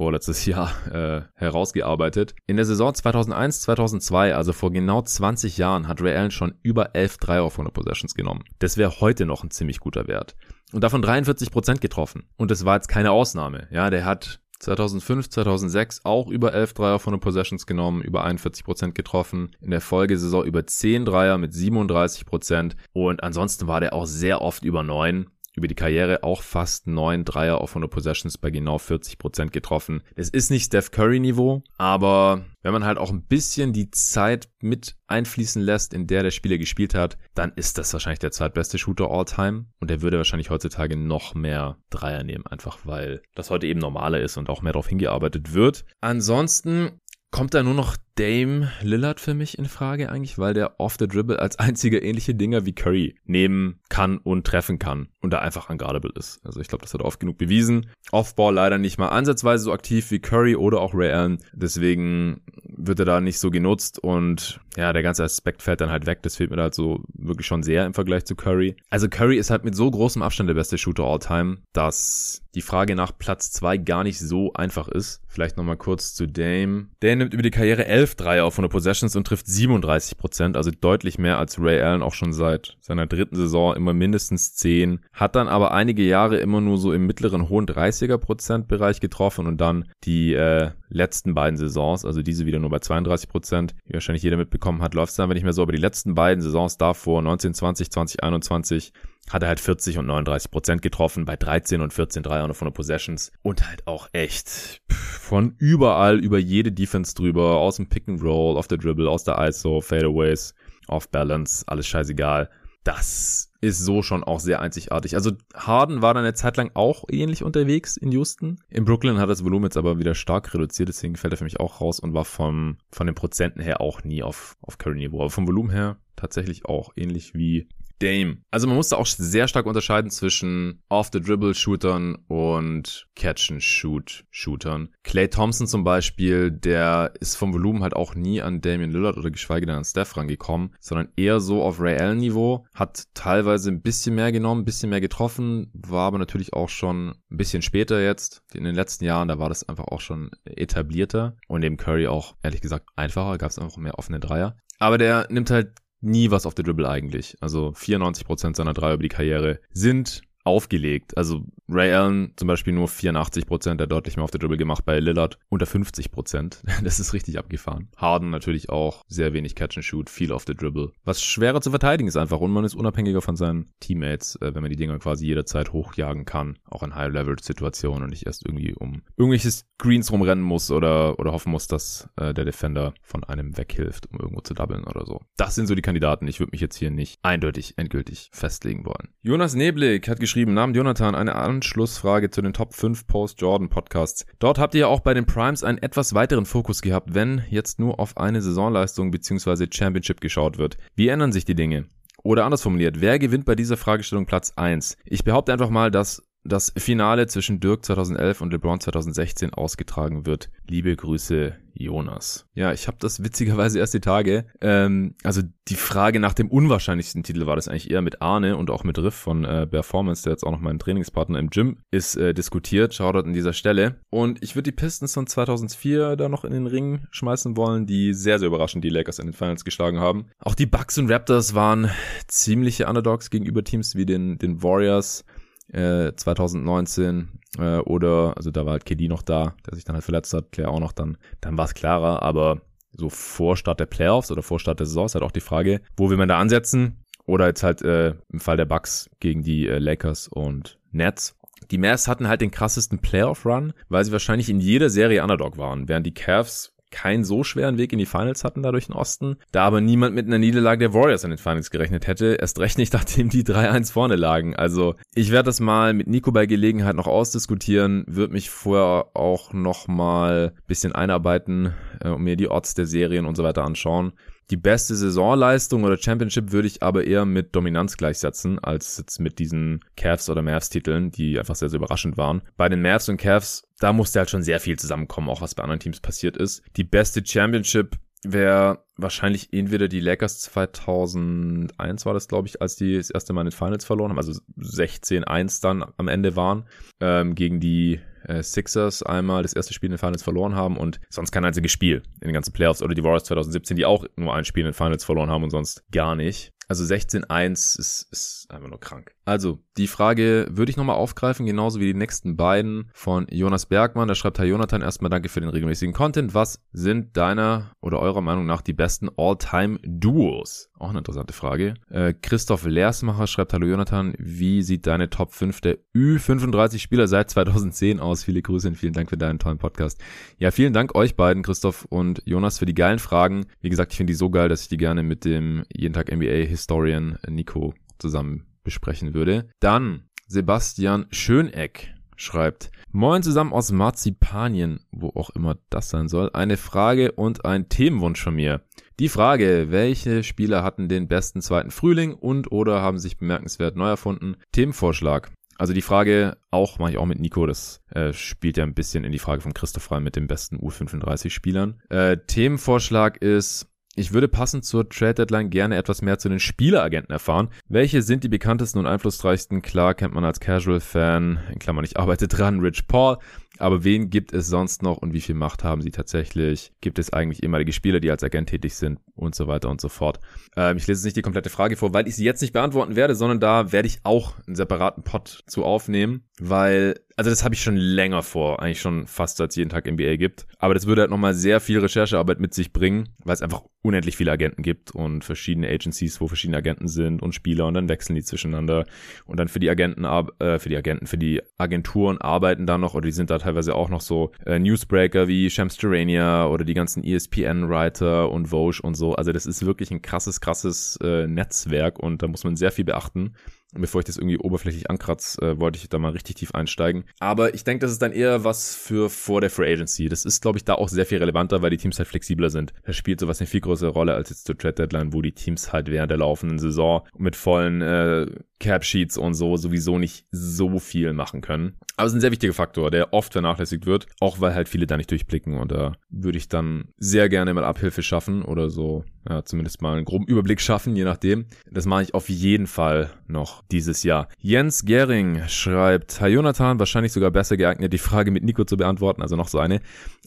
vorletztes Jahr äh, herausgearbeitet. In der Saison 2001, 2002, also vor genau 20 Jahren, hat Ray Allen schon über 11 Dreier auf 100 Possessions genommen. Das wäre heute noch ein ziemlich guter Wert. Und davon 43 Prozent getroffen. Und das war jetzt keine Ausnahme. Ja, der hat 2005, 2006 auch über 11 Dreier von den Possessions genommen, über 41 Prozent getroffen. In der Folgesaison über 10 Dreier mit 37%. Prozent Und ansonsten war der auch sehr oft über 9 über die Karriere auch fast neun Dreier auf 100 Possessions bei genau 40 Prozent getroffen. Es ist nicht Steph Curry Niveau, aber wenn man halt auch ein bisschen die Zeit mit einfließen lässt, in der der Spieler gespielt hat, dann ist das wahrscheinlich der zweitbeste Shooter all time und er würde wahrscheinlich heutzutage noch mehr Dreier nehmen, einfach weil das heute eben normaler ist und auch mehr darauf hingearbeitet wird. Ansonsten kommt da nur noch Dame Lillard für mich in Frage eigentlich, weil der off the dribble als einziger ähnliche Dinger wie Curry nehmen kann und treffen kann und da einfach unguardable ist. Also ich glaube, das hat er oft genug bewiesen. Offball leider nicht mal ansatzweise so aktiv wie Curry oder auch Ray Allen. Deswegen wird er da nicht so genutzt und ja, der ganze Aspekt fällt dann halt weg. Das fehlt mir halt so wirklich schon sehr im Vergleich zu Curry. Also Curry ist halt mit so großem Abstand der beste Shooter all time, dass die Frage nach Platz zwei gar nicht so einfach ist. Vielleicht nochmal kurz zu Dame. Der nimmt über die Karriere elf 12 Dreier auf 100 Possessions und trifft 37 Prozent, also deutlich mehr als Ray Allen auch schon seit seiner dritten Saison, immer mindestens 10. Hat dann aber einige Jahre immer nur so im mittleren hohen 30er Prozent Bereich getroffen und dann die äh, letzten beiden Saisons, also diese wieder nur bei 32 Prozent, wie wahrscheinlich jeder mitbekommen hat, läuft es dann aber nicht mehr so, aber die letzten beiden Saisons davor, 1920, 2021, hat er halt 40 und 39 Prozent getroffen bei 13 und 14 Dreier von den Possessions und halt auch echt von überall über jede Defense drüber, aus dem Pick and Roll, auf der Dribble, aus der ISO, Fadeaways, off Balance, alles scheißegal. Das ist so schon auch sehr einzigartig. Also Harden war dann eine Zeit lang auch ähnlich unterwegs in Houston. In Brooklyn hat das Volumen jetzt aber wieder stark reduziert, deswegen fällt er für mich auch raus und war vom, von den Prozenten her auch nie auf, auf Curry-Niveau. Aber vom Volumen her tatsächlich auch ähnlich wie Dame. Also man musste auch sehr stark unterscheiden zwischen Off-the-Dribble-Shootern und Catch-and-Shoot-Shootern. Clay Thompson zum Beispiel, der ist vom Volumen halt auch nie an Damian Lillard oder geschweige denn an Steph rangekommen, sondern eher so auf Ray Allen-Niveau, hat teilweise ein bisschen mehr genommen, ein bisschen mehr getroffen, war aber natürlich auch schon ein bisschen später jetzt, in den letzten Jahren, da war das einfach auch schon etablierter und neben Curry auch, ehrlich gesagt, einfacher, gab es einfach mehr offene Dreier. Aber der nimmt halt nie was auf der Dribble eigentlich. Also 94% seiner Dreier über die Karriere sind aufgelegt. Also Ray Allen zum Beispiel nur 84 Prozent, der deutlich mehr auf der Dribble gemacht, bei Lillard unter 50 Prozent. Das ist richtig abgefahren. Harden natürlich auch sehr wenig Catch and Shoot, viel auf der Dribble. Was schwerer zu verteidigen ist einfach und man ist unabhängiger von seinen Teammates, äh, wenn man die Dinger quasi jederzeit hochjagen kann, auch in High-Level-Situationen und nicht erst irgendwie um irgendwelche Screens rumrennen muss oder, oder hoffen muss, dass äh, der Defender von einem weghilft, um irgendwo zu doublen oder so. Das sind so die Kandidaten. Ich würde mich jetzt hier nicht eindeutig endgültig festlegen wollen. Jonas Neblik hat geschrieben, Namen Jonathan, eine Anschlussfrage zu den Top 5 Post-Jordan-Podcasts. Dort habt ihr ja auch bei den Primes einen etwas weiteren Fokus gehabt, wenn jetzt nur auf eine Saisonleistung bzw. Championship geschaut wird. Wie ändern sich die Dinge? Oder anders formuliert, wer gewinnt bei dieser Fragestellung Platz 1? Ich behaupte einfach mal, dass das Finale zwischen Dirk 2011 und LeBron 2016 ausgetragen wird. Liebe Grüße, Jonas. Ja, ich habe das witzigerweise erst die Tage. Ähm, also die Frage nach dem unwahrscheinlichsten Titel war das eigentlich eher mit Arne und auch mit Riff von äh, Performance, der jetzt auch noch mein Trainingspartner im Gym ist, äh, diskutiert. Shoutout an dieser Stelle. Und ich würde die Pistons von 2004 da noch in den Ring schmeißen wollen, die sehr, sehr überraschend die Lakers in den Finals geschlagen haben. Auch die Bucks und Raptors waren ziemliche Underdogs gegenüber Teams wie den, den Warriors. 2019 äh, äh, oder, also da war halt KD noch da, der sich dann halt verletzt hat, Claire auch noch, dann, dann war es klarer, aber so vor Start der Playoffs oder vor Start der Saison ist halt auch die Frage, wo will man da ansetzen? Oder jetzt halt äh, im Fall der Bucks gegen die äh, Lakers und Nets. Die Mavs hatten halt den krassesten Playoff-Run, weil sie wahrscheinlich in jeder Serie Underdog waren, während die Cavs keinen so schweren Weg in die Finals hatten dadurch den Osten, da aber niemand mit einer Niederlage der Warriors in den Finals gerechnet hätte, erst recht nicht, nachdem die 3-1 vorne lagen. Also ich werde das mal mit Nico bei Gelegenheit noch ausdiskutieren, würde mich vorher auch noch mal bisschen einarbeiten äh, und mir die Odds der Serien und so weiter anschauen. Die beste Saisonleistung oder Championship würde ich aber eher mit Dominanz gleichsetzen, als jetzt mit diesen Cavs oder Mavs-Titeln, die einfach sehr, sehr überraschend waren. Bei den Mavs und Cavs, da musste halt schon sehr viel zusammenkommen, auch was bei anderen Teams passiert ist. Die beste Championship wäre wahrscheinlich entweder die Lakers 2001 war das, glaube ich, als die das erste Mal in den Finals verloren haben, also 16-1 dann am Ende waren, ähm, gegen die äh, Sixers einmal das erste Spiel in den Finals verloren haben und sonst kein einziges Spiel in den ganzen Playoffs oder die Warriors 2017, die auch nur ein Spiel in den Finals verloren haben und sonst gar nicht. Also 16-1 ist, ist einfach nur krank. Also, die Frage würde ich nochmal aufgreifen, genauso wie die nächsten beiden von Jonas Bergmann. Da schreibt Herr Jonathan erstmal danke für den regelmäßigen Content. Was sind deiner oder eurer Meinung nach die besten All-Time-Duos? Auch eine interessante Frage. Äh, Christoph Leersmacher schreibt, hallo Jonathan, wie sieht deine Top 5 der Ü35 Spieler seit 2010 aus? Viele Grüße und vielen Dank für deinen tollen Podcast. Ja, vielen Dank euch beiden, Christoph und Jonas, für die geilen Fragen. Wie gesagt, ich finde die so geil, dass ich die gerne mit dem jeden Tag NBA Historian Nico zusammen besprechen würde. Dann Sebastian Schöneck schreibt, Moin zusammen aus Marzipanien, wo auch immer das sein soll. Eine Frage und ein Themenwunsch von mir. Die Frage, welche Spieler hatten den besten zweiten Frühling und oder haben sich bemerkenswert neu erfunden? Themenvorschlag. Also die Frage auch, mache ich auch mit Nico, das äh, spielt ja ein bisschen in die Frage von Christoph rein mit den besten U35-Spielern. Äh, Themenvorschlag ist ich würde passend zur Trade Deadline gerne etwas mehr zu den Spieleragenten erfahren. Welche sind die bekanntesten und einflussreichsten? Klar kennt man als Casual-Fan, in Klammern ich arbeite dran, Rich Paul. Aber wen gibt es sonst noch und wie viel Macht haben sie tatsächlich? Gibt es eigentlich ehemalige Spieler, die als Agent tätig sind und so weiter und so fort? Ähm, ich lese jetzt nicht die komplette Frage vor, weil ich sie jetzt nicht beantworten werde, sondern da werde ich auch einen separaten Pod zu aufnehmen, weil also das habe ich schon länger vor, eigentlich schon fast seit es jeden Tag NBA gibt. Aber das würde halt nochmal sehr viel Recherchearbeit mit sich bringen, weil es einfach unendlich viele Agenten gibt und verschiedene Agencies, wo verschiedene Agenten sind und Spieler und dann wechseln die zwischeneinander. Und dann für die Agenten, äh, für die Agenten, für die Agenturen arbeiten da noch oder die sind da teilweise auch noch so äh, Newsbreaker wie Shams Terrania oder die ganzen ESPN-Writer und Vogue und so. Also das ist wirklich ein krasses, krasses äh, Netzwerk und da muss man sehr viel beachten. Und bevor ich das irgendwie oberflächlich ankratze, äh, wollte ich da mal richtig tief einsteigen. Aber ich denke, das ist dann eher was für vor der Free Agency. Das ist, glaube ich, da auch sehr viel relevanter, weil die Teams halt flexibler sind. Da spielt sowas eine viel größere Rolle als jetzt zur Trade Deadline, wo die Teams halt während der laufenden Saison mit vollen äh, Cap Sheets und so sowieso nicht so viel machen können. Aber es ist ein sehr wichtiger Faktor, der oft vernachlässigt wird, auch weil halt viele da nicht durchblicken und da würde ich dann sehr gerne mal Abhilfe schaffen oder so, ja, zumindest mal einen groben Überblick schaffen, je nachdem. Das mache ich auf jeden Fall noch dieses Jahr. Jens Gering schreibt, Hi Jonathan, wahrscheinlich sogar besser geeignet, die Frage mit Nico zu beantworten, also noch so eine.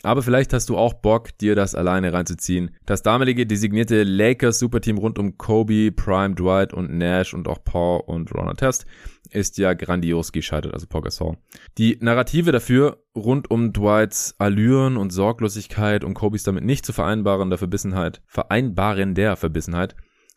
Aber vielleicht hast du auch Bock, dir das alleine reinzuziehen. Das damalige designierte Lakers Superteam rund um Kobe, Prime, Dwight und Nash und auch Paul und Ronald Test ist ja grandios gescheitert, also Paul Gasol. Die Narrative dafür rund um Dwights Allüren und Sorglosigkeit und Kobys damit nicht zu vereinbaren der Verbissenheit, vereinbaren der Verbissenheit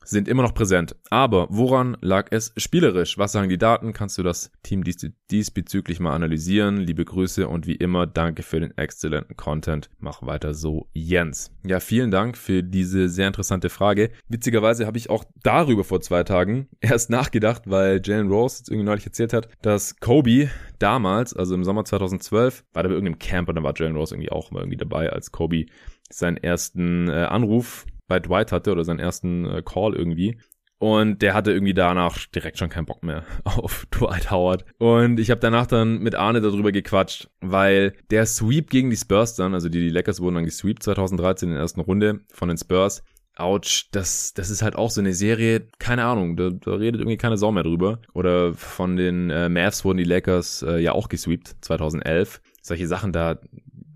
sind immer noch präsent. Aber woran lag es spielerisch? Was sagen die Daten? Kannst du das Team dies diesbezüglich mal analysieren? Liebe Grüße und wie immer danke für den exzellenten Content. Mach weiter so, Jens. Ja, vielen Dank für diese sehr interessante Frage. Witzigerweise habe ich auch darüber vor zwei Tagen erst nachgedacht, weil Jalen Rose jetzt irgendwie neulich erzählt hat, dass Kobe damals, also im Sommer 2012, war da bei irgendeinem Camp und da war Jalen Rose irgendwie auch mal irgendwie dabei, als Kobe seinen ersten äh, Anruf bei Dwight hatte oder seinen ersten äh, Call irgendwie. Und der hatte irgendwie danach direkt schon keinen Bock mehr auf Dwight Howard. Und ich habe danach dann mit Arne darüber gequatscht, weil der Sweep gegen die Spurs dann, also die, die Lakers wurden dann gesweept 2013 in der ersten Runde von den Spurs. Ouch, das, das ist halt auch so eine Serie, keine Ahnung, da, da redet irgendwie keine Sau mehr drüber. Oder von den äh, Mavs wurden die Lakers äh, ja auch gesweept 2011. Solche Sachen da,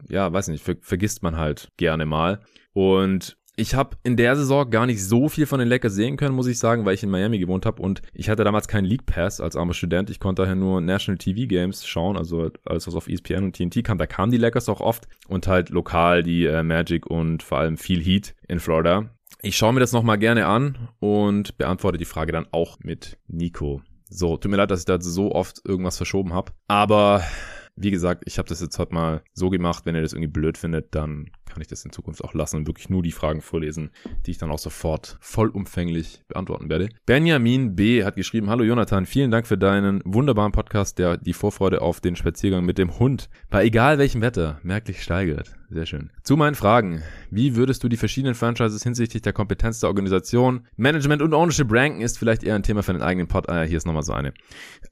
ja, weiß nicht, ver vergisst man halt gerne mal. Und ich habe in der Saison gar nicht so viel von den Lakers sehen können, muss ich sagen, weil ich in Miami gewohnt habe und ich hatte damals keinen League Pass als armer Student. Ich konnte daher nur National TV Games schauen, also alles was auf ESPN und TNT kam. Da kamen die Lakers auch oft und halt lokal die äh, Magic und vor allem viel Heat in Florida. Ich schaue mir das nochmal gerne an und beantworte die Frage dann auch mit Nico. So, tut mir leid, dass ich da so oft irgendwas verschoben habe, aber wie gesagt, ich habe das jetzt halt mal so gemacht, wenn ihr das irgendwie blöd findet, dann kann ich das in Zukunft auch lassen und wirklich nur die Fragen vorlesen, die ich dann auch sofort vollumfänglich beantworten werde. Benjamin B. hat geschrieben, Hallo Jonathan, vielen Dank für deinen wunderbaren Podcast, der die Vorfreude auf den Spaziergang mit dem Hund bei egal welchem Wetter merklich steigert. Sehr schön. Zu meinen Fragen. Wie würdest du die verschiedenen Franchises hinsichtlich der Kompetenz der Organisation, Management und Ownership ranken, ist vielleicht eher ein Thema für den eigenen Pod. Ah, hier ist nochmal so eine.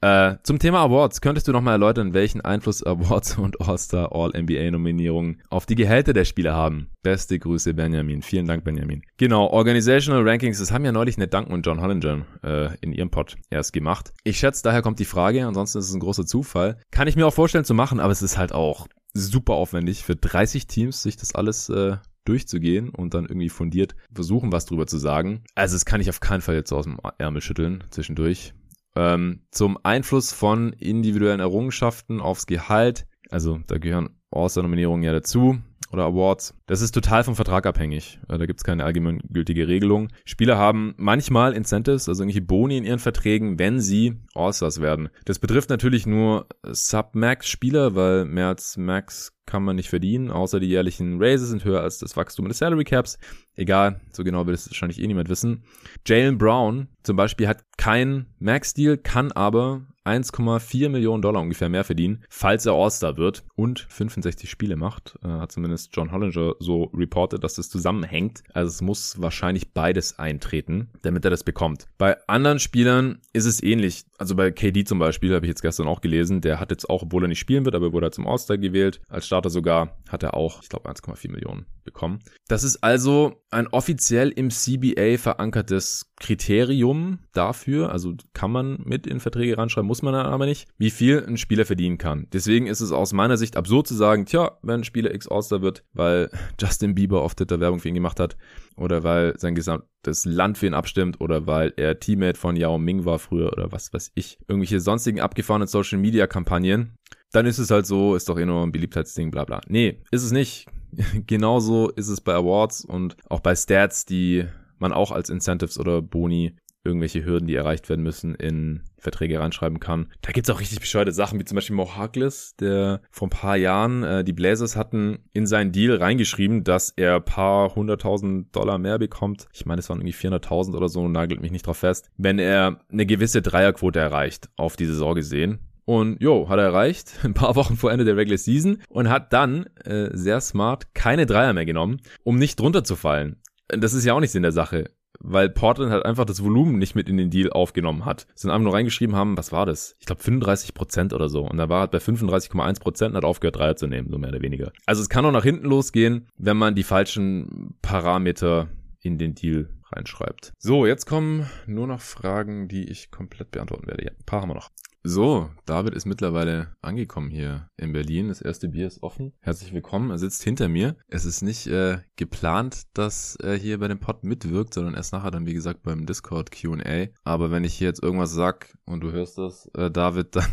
Äh, zum Thema Awards. Könntest du nochmal erläutern, welchen Einfluss Awards und All-Star All-NBA Nominierungen auf die Gehälter der Spieler haben? Beste Grüße, Benjamin. Vielen Dank, Benjamin. Genau, Organizational Rankings, das haben ja neulich Ned Duncan und John Hollinger äh, in ihrem Pod erst gemacht. Ich schätze, daher kommt die Frage, ansonsten ist es ein großer Zufall. Kann ich mir auch vorstellen zu machen, aber es ist halt auch super aufwendig für 30 Teams, sich das alles äh, durchzugehen und dann irgendwie fundiert versuchen, was drüber zu sagen. Also das kann ich auf keinen Fall jetzt so aus dem Ärmel schütteln zwischendurch. Ähm, zum Einfluss von individuellen Errungenschaften aufs Gehalt. Also da gehören All-Star-Nominierungen ja dazu oder Awards. Das ist total vom Vertrag abhängig. Äh, da gibt es keine allgemeingültige Regelung. Spieler haben manchmal Incentives, also irgendwelche Boni in ihren Verträgen, wenn sie All-Stars werden. Das betrifft natürlich nur Sub-Max-Spieler, weil mehr als Max kann man nicht verdienen, außer die jährlichen Raises sind höher als das Wachstum des Salary Caps. Egal, so genau will es wahrscheinlich eh niemand wissen. Jalen Brown zum Beispiel hat keinen Max-Deal, kann aber 1,4 Millionen Dollar ungefähr mehr verdienen, falls er All-Star wird und 65 Spiele macht. Äh, hat zumindest John Hollinger so reported, dass das zusammenhängt. Also es muss wahrscheinlich beides eintreten, damit er das bekommt. Bei anderen Spielern ist es ähnlich. Also bei KD zum Beispiel, habe ich jetzt gestern auch gelesen, der hat jetzt auch, obwohl er nicht spielen wird, aber wurde er zum All-Star gewählt. Als Starter sogar hat er auch, ich glaube, 1,4 Millionen bekommen. Das ist also ein offiziell im CBA verankertes Kriterium dafür, also kann man mit in Verträge reinschreiben, muss man aber nicht, wie viel ein Spieler verdienen kann. Deswegen ist es aus meiner Sicht absurd zu sagen, tja, wenn ein Spieler X All-Star wird, weil Justin Bieber auf Twitter Werbung für ihn gemacht hat oder weil sein gesamtes Land für ihn abstimmt oder weil er Teammate von Yao Ming war früher oder was weiß ich, irgendwelche sonstigen abgefahrenen Social Media Kampagnen, dann ist es halt so, ist doch eh nur ein Beliebtheitsding, bla bla. Nee, ist es nicht. Genauso ist es bei Awards und auch bei Stats, die man auch als Incentives oder Boni irgendwelche Hürden, die erreicht werden müssen, in Verträge reinschreiben kann. Da gibt's auch richtig bescheuerte Sachen, wie zum Beispiel Mo Harkless, der vor ein paar Jahren, äh, die Blazers hatten in seinen Deal reingeschrieben, dass er paar hunderttausend Dollar mehr bekommt. Ich meine, es waren irgendwie 400.000 oder so, nagelt mich nicht drauf fest. Wenn er eine gewisse Dreierquote erreicht, auf die Saison gesehen. Und jo, hat er erreicht, ein paar Wochen vor Ende der Regular Season und hat dann äh, sehr smart keine Dreier mehr genommen, um nicht drunter zu fallen. Das ist ja auch nichts in der Sache weil Portland halt einfach das Volumen nicht mit in den Deal aufgenommen hat. Sind einfach nur reingeschrieben haben, was war das? Ich glaube 35 Prozent oder so. Und da war halt bei 35,1 Prozent hat aufgehört, Dreier zu nehmen, so mehr oder weniger. Also es kann auch nach hinten losgehen, wenn man die falschen Parameter in den Deal reinschreibt. So, jetzt kommen nur noch Fragen, die ich komplett beantworten werde. Ja, ein paar haben wir noch. So, David ist mittlerweile angekommen hier in Berlin. Das erste Bier ist offen. Herzlich willkommen. Er sitzt hinter mir. Es ist nicht äh, geplant, dass er hier bei dem Pod mitwirkt, sondern erst nachher dann, wie gesagt, beim Discord Q&A. Aber wenn ich hier jetzt irgendwas sag und du hörst das, äh, David, dann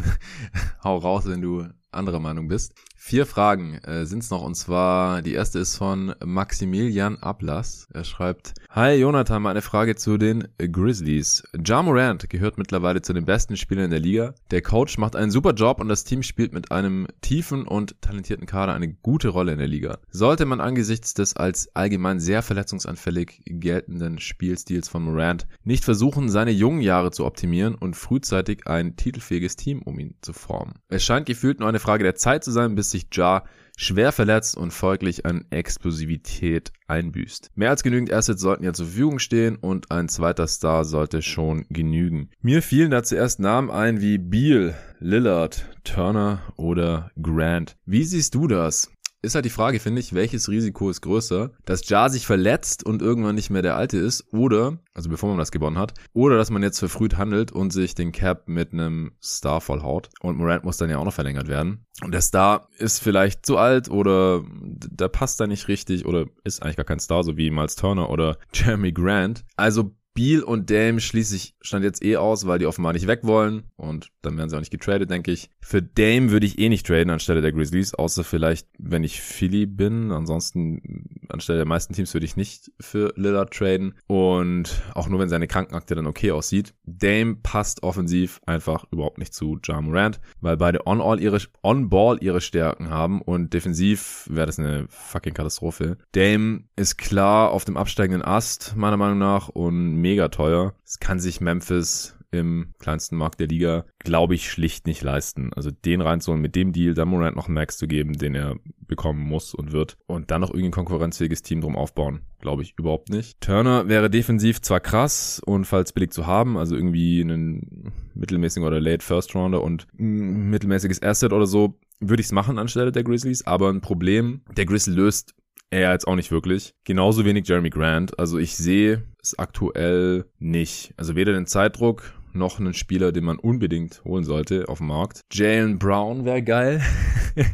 hau raus, wenn du anderer Meinung bist. Vier Fragen äh, sind es noch und zwar die erste ist von Maximilian Ablass. Er schreibt: Hi Jonathan, mal eine Frage zu den Grizzlies. Ja Morant gehört mittlerweile zu den besten Spielern in der Liga. Der Coach macht einen super Job und das Team spielt mit einem tiefen und talentierten Kader eine gute Rolle in der Liga. Sollte man angesichts des als allgemein sehr verletzungsanfällig geltenden Spielstils von Morant nicht versuchen, seine jungen Jahre zu optimieren und frühzeitig ein titelfähiges Team um ihn zu formen? Es scheint gefühlt nur eine Frage der Zeit zu sein, bis sich Ja schwer verletzt und folglich an Explosivität einbüßt. Mehr als genügend Assets sollten ja zur Verfügung stehen und ein zweiter Star sollte schon genügen. Mir fielen da zuerst Namen ein wie Beal, Lillard, Turner oder Grant. Wie siehst du das? Ist halt die Frage, finde ich, welches Risiko ist größer, dass Ja sich verletzt und irgendwann nicht mehr der Alte ist oder, also bevor man das gewonnen hat, oder dass man jetzt verfrüht handelt und sich den Cap mit einem Star vollhaut und Morant muss dann ja auch noch verlängert werden. Und der Star ist vielleicht zu alt oder der passt da nicht richtig oder ist eigentlich gar kein Star, so wie Miles Turner oder Jeremy Grant. Also Beal und Dame schließe ich stand jetzt eh aus, weil die offenbar nicht weg wollen und dann werden sie auch nicht getradet, denke ich. Für Dame würde ich eh nicht traden anstelle der Grizzlies, außer vielleicht, wenn ich Philly bin. Ansonsten anstelle der meisten Teams würde ich nicht für Lillard traden und auch nur wenn seine Krankenakte dann okay aussieht. Dame passt offensiv einfach überhaupt nicht zu Ja Morant, weil beide on-all ihre on-ball ihre Stärken haben und defensiv wäre das eine fucking Katastrophe. Dame ist klar auf dem absteigenden Ast meiner Meinung nach und mega teuer. Es kann sich Memphis im kleinsten Markt der Liga, glaube ich, schlicht nicht leisten. Also den reinzuholen, mit dem Deal, dann Morant noch einen Max zu geben, den er bekommen muss und wird. Und dann noch irgendein konkurrenzfähiges Team drum aufbauen, glaube ich überhaupt nicht. Turner wäre defensiv zwar krass und falls billig zu haben, also irgendwie einen mittelmäßigen oder Late First Rounder und mittelmäßiges Asset oder so, würde ich es machen anstelle der Grizzlies, aber ein Problem, der Grizzly löst er jetzt auch nicht wirklich. Genauso wenig Jeremy Grant. Also ich sehe es aktuell nicht. Also weder den Zeitdruck noch einen Spieler, den man unbedingt holen sollte auf dem Markt. Jalen Brown wäre geil.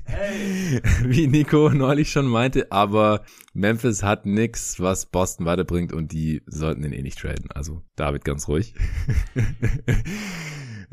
Hey. Wie Nico neulich schon meinte, aber Memphis hat nix, was Boston weiterbringt und die sollten den eh nicht traden. Also David ganz ruhig.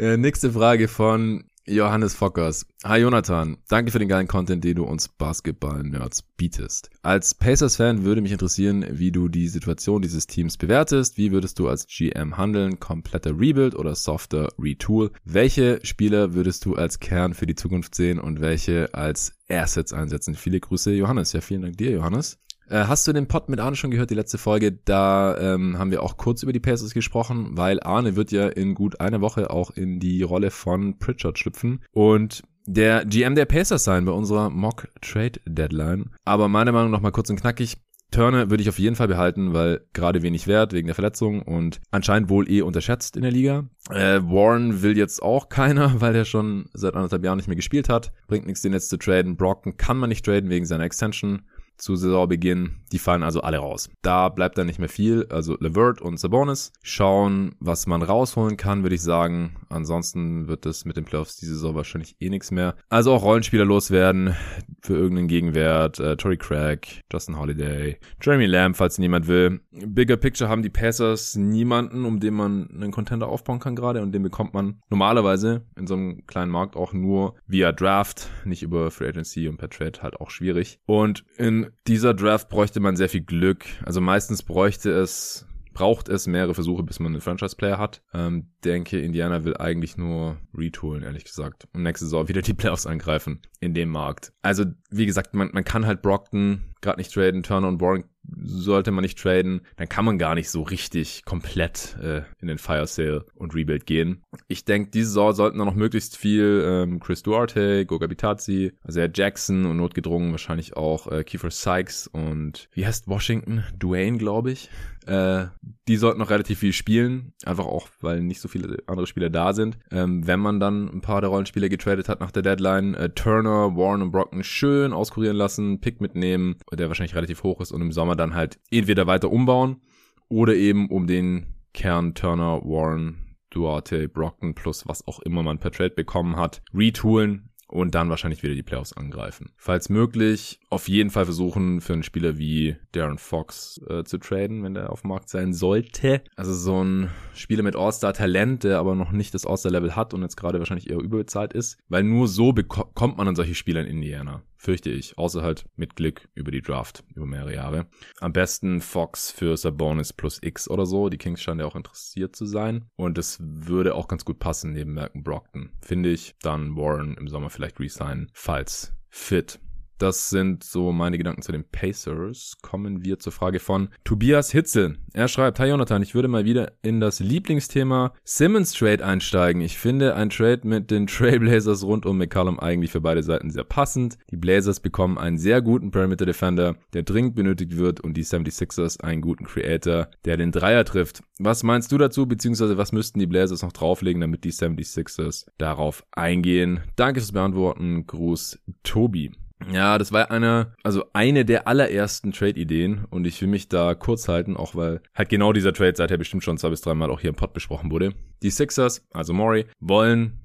Äh, nächste Frage von Johannes Fockers. Hi Jonathan, danke für den geilen Content, den du uns Basketball-Nerds bietest. Als Pacers-Fan würde mich interessieren, wie du die Situation dieses Teams bewertest. Wie würdest du als GM handeln? Kompletter Rebuild oder softer Retool? Welche Spieler würdest du als Kern für die Zukunft sehen und welche als Assets einsetzen? Viele Grüße, Johannes. Ja, vielen Dank dir, Johannes. Äh, hast du den Pod mit Arne schon gehört, die letzte Folge? Da ähm, haben wir auch kurz über die Pacers gesprochen, weil Arne wird ja in gut einer Woche auch in die Rolle von Pritchard schlüpfen und der GM der Pacers sein bei unserer Mock Trade Deadline. Aber meiner Meinung nach mal kurz und knackig. Turner würde ich auf jeden Fall behalten, weil gerade wenig wert wegen der Verletzung und anscheinend wohl eh unterschätzt in der Liga. Äh, Warren will jetzt auch keiner, weil der schon seit anderthalb Jahren nicht mehr gespielt hat. Bringt nichts, den jetzt zu traden. Brockton kann man nicht traden wegen seiner Extension zu Saisonbeginn. Die fallen also alle raus. Da bleibt dann nicht mehr viel. Also Levert und Sabonis schauen, was man rausholen kann, würde ich sagen. Ansonsten wird es mit den Playoffs diese Saison wahrscheinlich eh nichts mehr. Also auch Rollenspieler loswerden für irgendeinen Gegenwert. Äh, Tory Craig, Justin Holiday, Jeremy Lamb, falls niemand will. Bigger Picture haben die Passers niemanden, um den man einen Contender aufbauen kann gerade und den bekommt man normalerweise in so einem kleinen Markt auch nur via Draft, nicht über Free Agency und per Trade halt auch schwierig. Und in dieser Draft bräuchte man sehr viel Glück. Also meistens bräuchte es braucht es mehrere Versuche, bis man einen Franchise-Player hat. Ähm, denke, Indiana will eigentlich nur retoolen, ehrlich gesagt. Und nächste Saison wieder die Playoffs angreifen in dem Markt. Also, wie gesagt, man, man kann halt Brockton gerade nicht traden, Turner und Warren sollte man nicht traden, dann kann man gar nicht so richtig komplett äh, in den Fire Sale und Rebuild gehen. Ich denke, diese Saison sollten da noch möglichst viel ähm, Chris Duarte, Goga Bitadze, also Jackson und notgedrungen wahrscheinlich auch äh, Kiefer Sykes und wie heißt Washington? Dwayne, glaube ich. Äh, die sollten noch relativ viel spielen, einfach auch, weil nicht so viele andere Spieler da sind. Ähm, wenn man dann ein paar der Rollenspieler getradet hat nach der Deadline, äh, Turner, Warren und Brockton schön auskurieren lassen, Pick mitnehmen, der wahrscheinlich relativ hoch ist und im Sommer dann halt entweder weiter umbauen oder eben um den Kern Turner, Warren, Duarte, Brockton plus was auch immer man per Trade bekommen hat, retoolen und dann wahrscheinlich wieder die Playoffs angreifen. Falls möglich, auf jeden Fall versuchen, für einen Spieler wie Darren Fox äh, zu traden, wenn der auf dem Markt sein sollte. Also so ein Spieler mit All-Star-Talent, der aber noch nicht das All-Star-Level hat und jetzt gerade wahrscheinlich eher überbezahlt ist, weil nur so bekommt man an solche Spieler in Indiana fürchte ich, außer halt mit Glück über die Draft über mehrere Jahre. Am besten Fox für Sabonis plus X oder so. Die Kings scheinen ja auch interessiert zu sein. Und es würde auch ganz gut passen neben Merken Brockton. Finde ich. Dann Warren im Sommer vielleicht resignen, falls fit. Das sind so meine Gedanken zu den Pacers. Kommen wir zur Frage von Tobias Hitzel. Er schreibt, Hi Jonathan, ich würde mal wieder in das Lieblingsthema Simmons Trade einsteigen. Ich finde ein Trade mit den Trailblazers rund um McCallum eigentlich für beide Seiten sehr passend. Die Blazers bekommen einen sehr guten Perimeter Defender, der dringend benötigt wird und die 76ers einen guten Creator, der den Dreier trifft. Was meinst du dazu, beziehungsweise was müssten die Blazers noch drauflegen, damit die 76ers darauf eingehen? Danke fürs Beantworten. Gruß, Tobi. Ja, das war eine, also eine der allerersten Trade-Ideen und ich will mich da kurz halten, auch weil halt genau dieser Trade seither bestimmt schon zwei bis dreimal auch hier im Pod besprochen wurde. Die Sixers, also Maury, wollen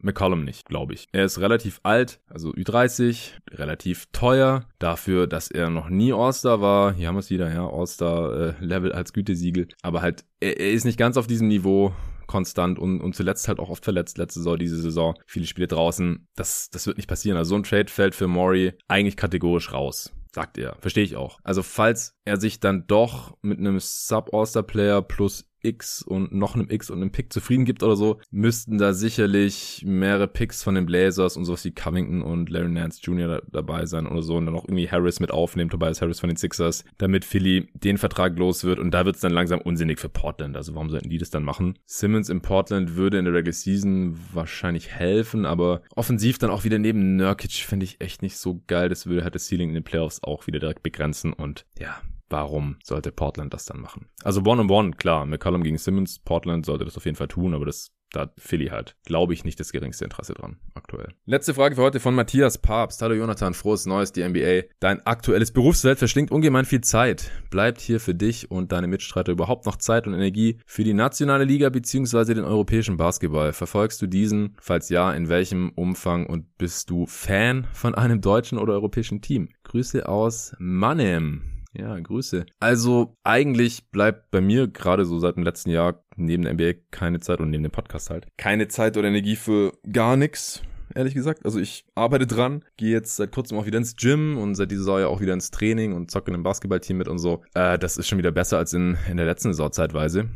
McCollum nicht, glaube ich. Er ist relativ alt, also Ü30, relativ teuer, dafür, dass er noch nie All-Star war. Hier haben wir es wieder, ja, All-Star-Level äh, als Gütesiegel. Aber halt, er, er ist nicht ganz auf diesem Niveau konstant und, und zuletzt halt auch oft verletzt, letzte Saison, diese Saison. Viele Spiele draußen. Das, das wird nicht passieren. Also so ein Trade fällt für Maury eigentlich kategorisch raus sagt er. Verstehe ich auch. Also falls er sich dann doch mit einem Sub-All-Star-Player plus X und noch einem X und einem Pick zufrieden gibt oder so, müssten da sicherlich mehrere Picks von den Blazers und sowas wie Covington und Larry Nance Jr. Da, dabei sein oder so und dann auch irgendwie Harris mit aufnehmen, Tobias Harris von den Sixers, damit Philly den Vertrag los wird und da wird es dann langsam unsinnig für Portland. Also warum sollten die das dann machen? Simmons in Portland würde in der Regular Season wahrscheinlich helfen, aber offensiv dann auch wieder neben Nurkic finde ich echt nicht so geil. Das würde halt das Ceiling in den Playoffs auch wieder direkt begrenzen und ja, warum sollte Portland das dann machen? Also One-on-One, klar, McCollum gegen Simmons, Portland sollte das auf jeden Fall tun, aber das da hat Philly halt, glaube ich, nicht das geringste Interesse dran aktuell. Letzte Frage für heute von Matthias Papst. Hallo Jonathan, frohes Neues, die NBA. Dein aktuelles Berufsfeld verschlingt ungemein viel Zeit. Bleibt hier für dich und deine Mitstreiter überhaupt noch Zeit und Energie für die nationale Liga bzw. den europäischen Basketball? Verfolgst du diesen? Falls ja, in welchem Umfang und bist du Fan von einem deutschen oder europäischen Team? Grüße aus Mannem. Ja, Grüße. Also eigentlich bleibt bei mir gerade so seit dem letzten Jahr neben der NBA keine Zeit und neben dem Podcast halt keine Zeit oder Energie für gar nichts ehrlich gesagt. Also ich arbeite dran, gehe jetzt seit kurzem auch wieder ins Gym und seit dieser Saison ja auch wieder ins Training und zocke in einem Basketballteam mit und so. Äh, das ist schon wieder besser als in, in der letzten Saison zeitweise.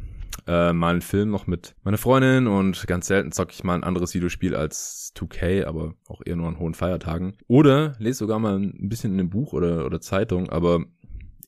Äh, mal einen Film noch mit meiner Freundin und ganz selten zocke ich mal ein anderes Videospiel als 2K, aber auch eher nur an hohen Feiertagen. Oder lese sogar mal ein bisschen in einem Buch oder, oder Zeitung, aber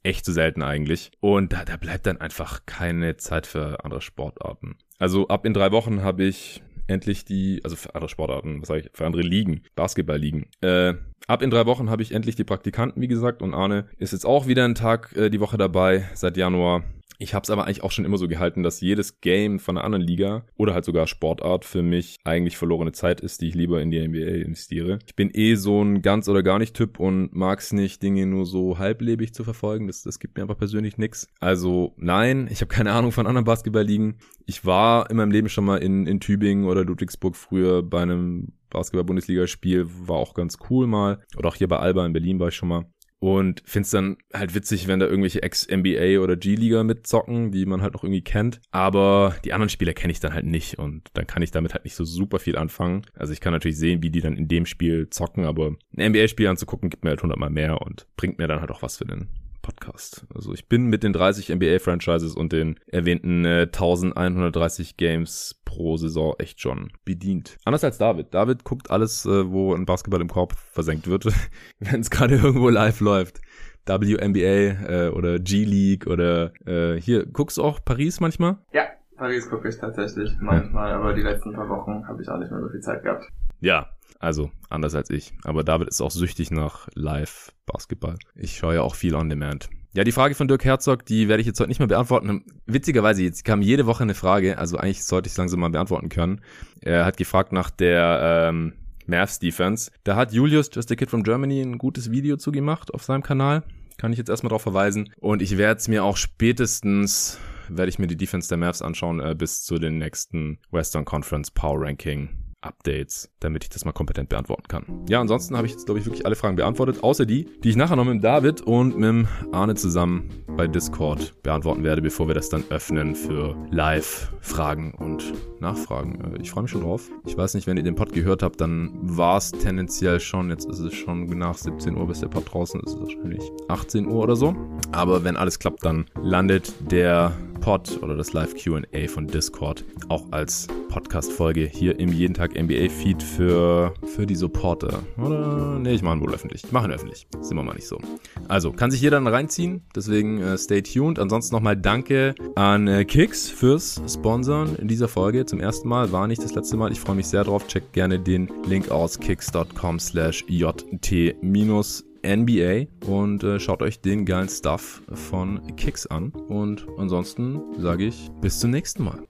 echt zu selten eigentlich. Und da, da bleibt dann einfach keine Zeit für andere Sportarten. Also ab in drei Wochen habe ich endlich die, also für andere Sportarten, was sage ich, für andere Ligen, Basketball-Ligen. Äh, ab in drei Wochen habe ich endlich die Praktikanten, wie gesagt, und Arne ist jetzt auch wieder einen Tag äh, die Woche dabei, seit Januar. Ich habe es aber eigentlich auch schon immer so gehalten, dass jedes Game von einer anderen Liga oder halt sogar Sportart für mich eigentlich verlorene Zeit ist, die ich lieber in die NBA investiere. Ich bin eh so ein ganz oder gar nicht Typ und mag es nicht, Dinge nur so halblebig zu verfolgen. Das, das gibt mir einfach persönlich nichts. Also nein, ich habe keine Ahnung von anderen Basketballligen. Ich war in meinem Leben schon mal in, in Tübingen oder Ludwigsburg früher bei einem Basketball-Bundesligaspiel, war auch ganz cool mal. Oder auch hier bei Alba in Berlin war ich schon mal. Und find's dann halt witzig, wenn da irgendwelche Ex-NBA oder G-Liga mitzocken, die man halt noch irgendwie kennt. Aber die anderen Spieler kenne ich dann halt nicht und dann kann ich damit halt nicht so super viel anfangen. Also ich kann natürlich sehen, wie die dann in dem Spiel zocken, aber ein NBA-Spiel anzugucken gibt mir halt hundertmal mehr und bringt mir dann halt auch was für den Podcast. Also ich bin mit den 30 NBA-Franchises und den erwähnten äh, 1130 Games pro Saison echt schon bedient. Anders als David. David guckt alles, äh, wo ein Basketball im Korb versenkt wird, wenn es gerade irgendwo live läuft. WNBA äh, oder G-League oder äh, hier, guckst du auch Paris manchmal? Ja, Paris gucke ich tatsächlich manchmal, aber die letzten paar Wochen habe ich auch nicht mehr so viel Zeit gehabt. Ja, also anders als ich. Aber David ist auch süchtig nach Live-Basketball. Ich schaue ja auch viel on demand. Ja, die Frage von Dirk Herzog, die werde ich jetzt heute nicht mehr beantworten. Witzigerweise, jetzt kam jede Woche eine Frage, also eigentlich sollte ich es langsam mal beantworten können. Er hat gefragt nach der ähm, Mavs Defense. Da hat Julius, Just a Kid from Germany, ein gutes Video zugemacht auf seinem Kanal. Kann ich jetzt erstmal darauf verweisen. Und ich werde es mir auch spätestens, werde ich mir die Defense der Mavs anschauen, äh, bis zu den nächsten Western Conference Power Ranking Updates, damit ich das mal kompetent beantworten kann. Ja, ansonsten habe ich jetzt, glaube ich, wirklich alle Fragen beantwortet, außer die, die ich nachher noch mit David und mit Arne zusammen bei Discord beantworten werde, bevor wir das dann öffnen für Live-Fragen und Nachfragen. Äh, ich freue mich schon drauf. Ich weiß nicht, wenn ihr den Pod gehört habt, dann war es tendenziell schon, jetzt ist es schon nach 17 Uhr, bis der Pod draußen ist, ist wahrscheinlich 18 Uhr oder so. Aber wenn alles klappt, dann landet der Pod oder das Live QA von Discord auch als Podcast-Folge hier im Jeden Tag NBA-Feed für, für die Supporter. Oder? Nee, ich mache ihn wohl öffentlich. Ich mache ihn öffentlich. Sind wir mal nicht so. Also, kann sich jeder dann reinziehen. Deswegen äh, stay tuned. Ansonsten nochmal Danke an äh, Kicks fürs Sponsoren in dieser Folge. Zum ersten Mal. War nicht das letzte Mal. Ich freue mich sehr drauf. Checkt gerne den Link aus kicks.com slash jt NBA und äh, schaut euch den geilen Stuff von Kicks an. Und ansonsten sage ich bis zum nächsten Mal.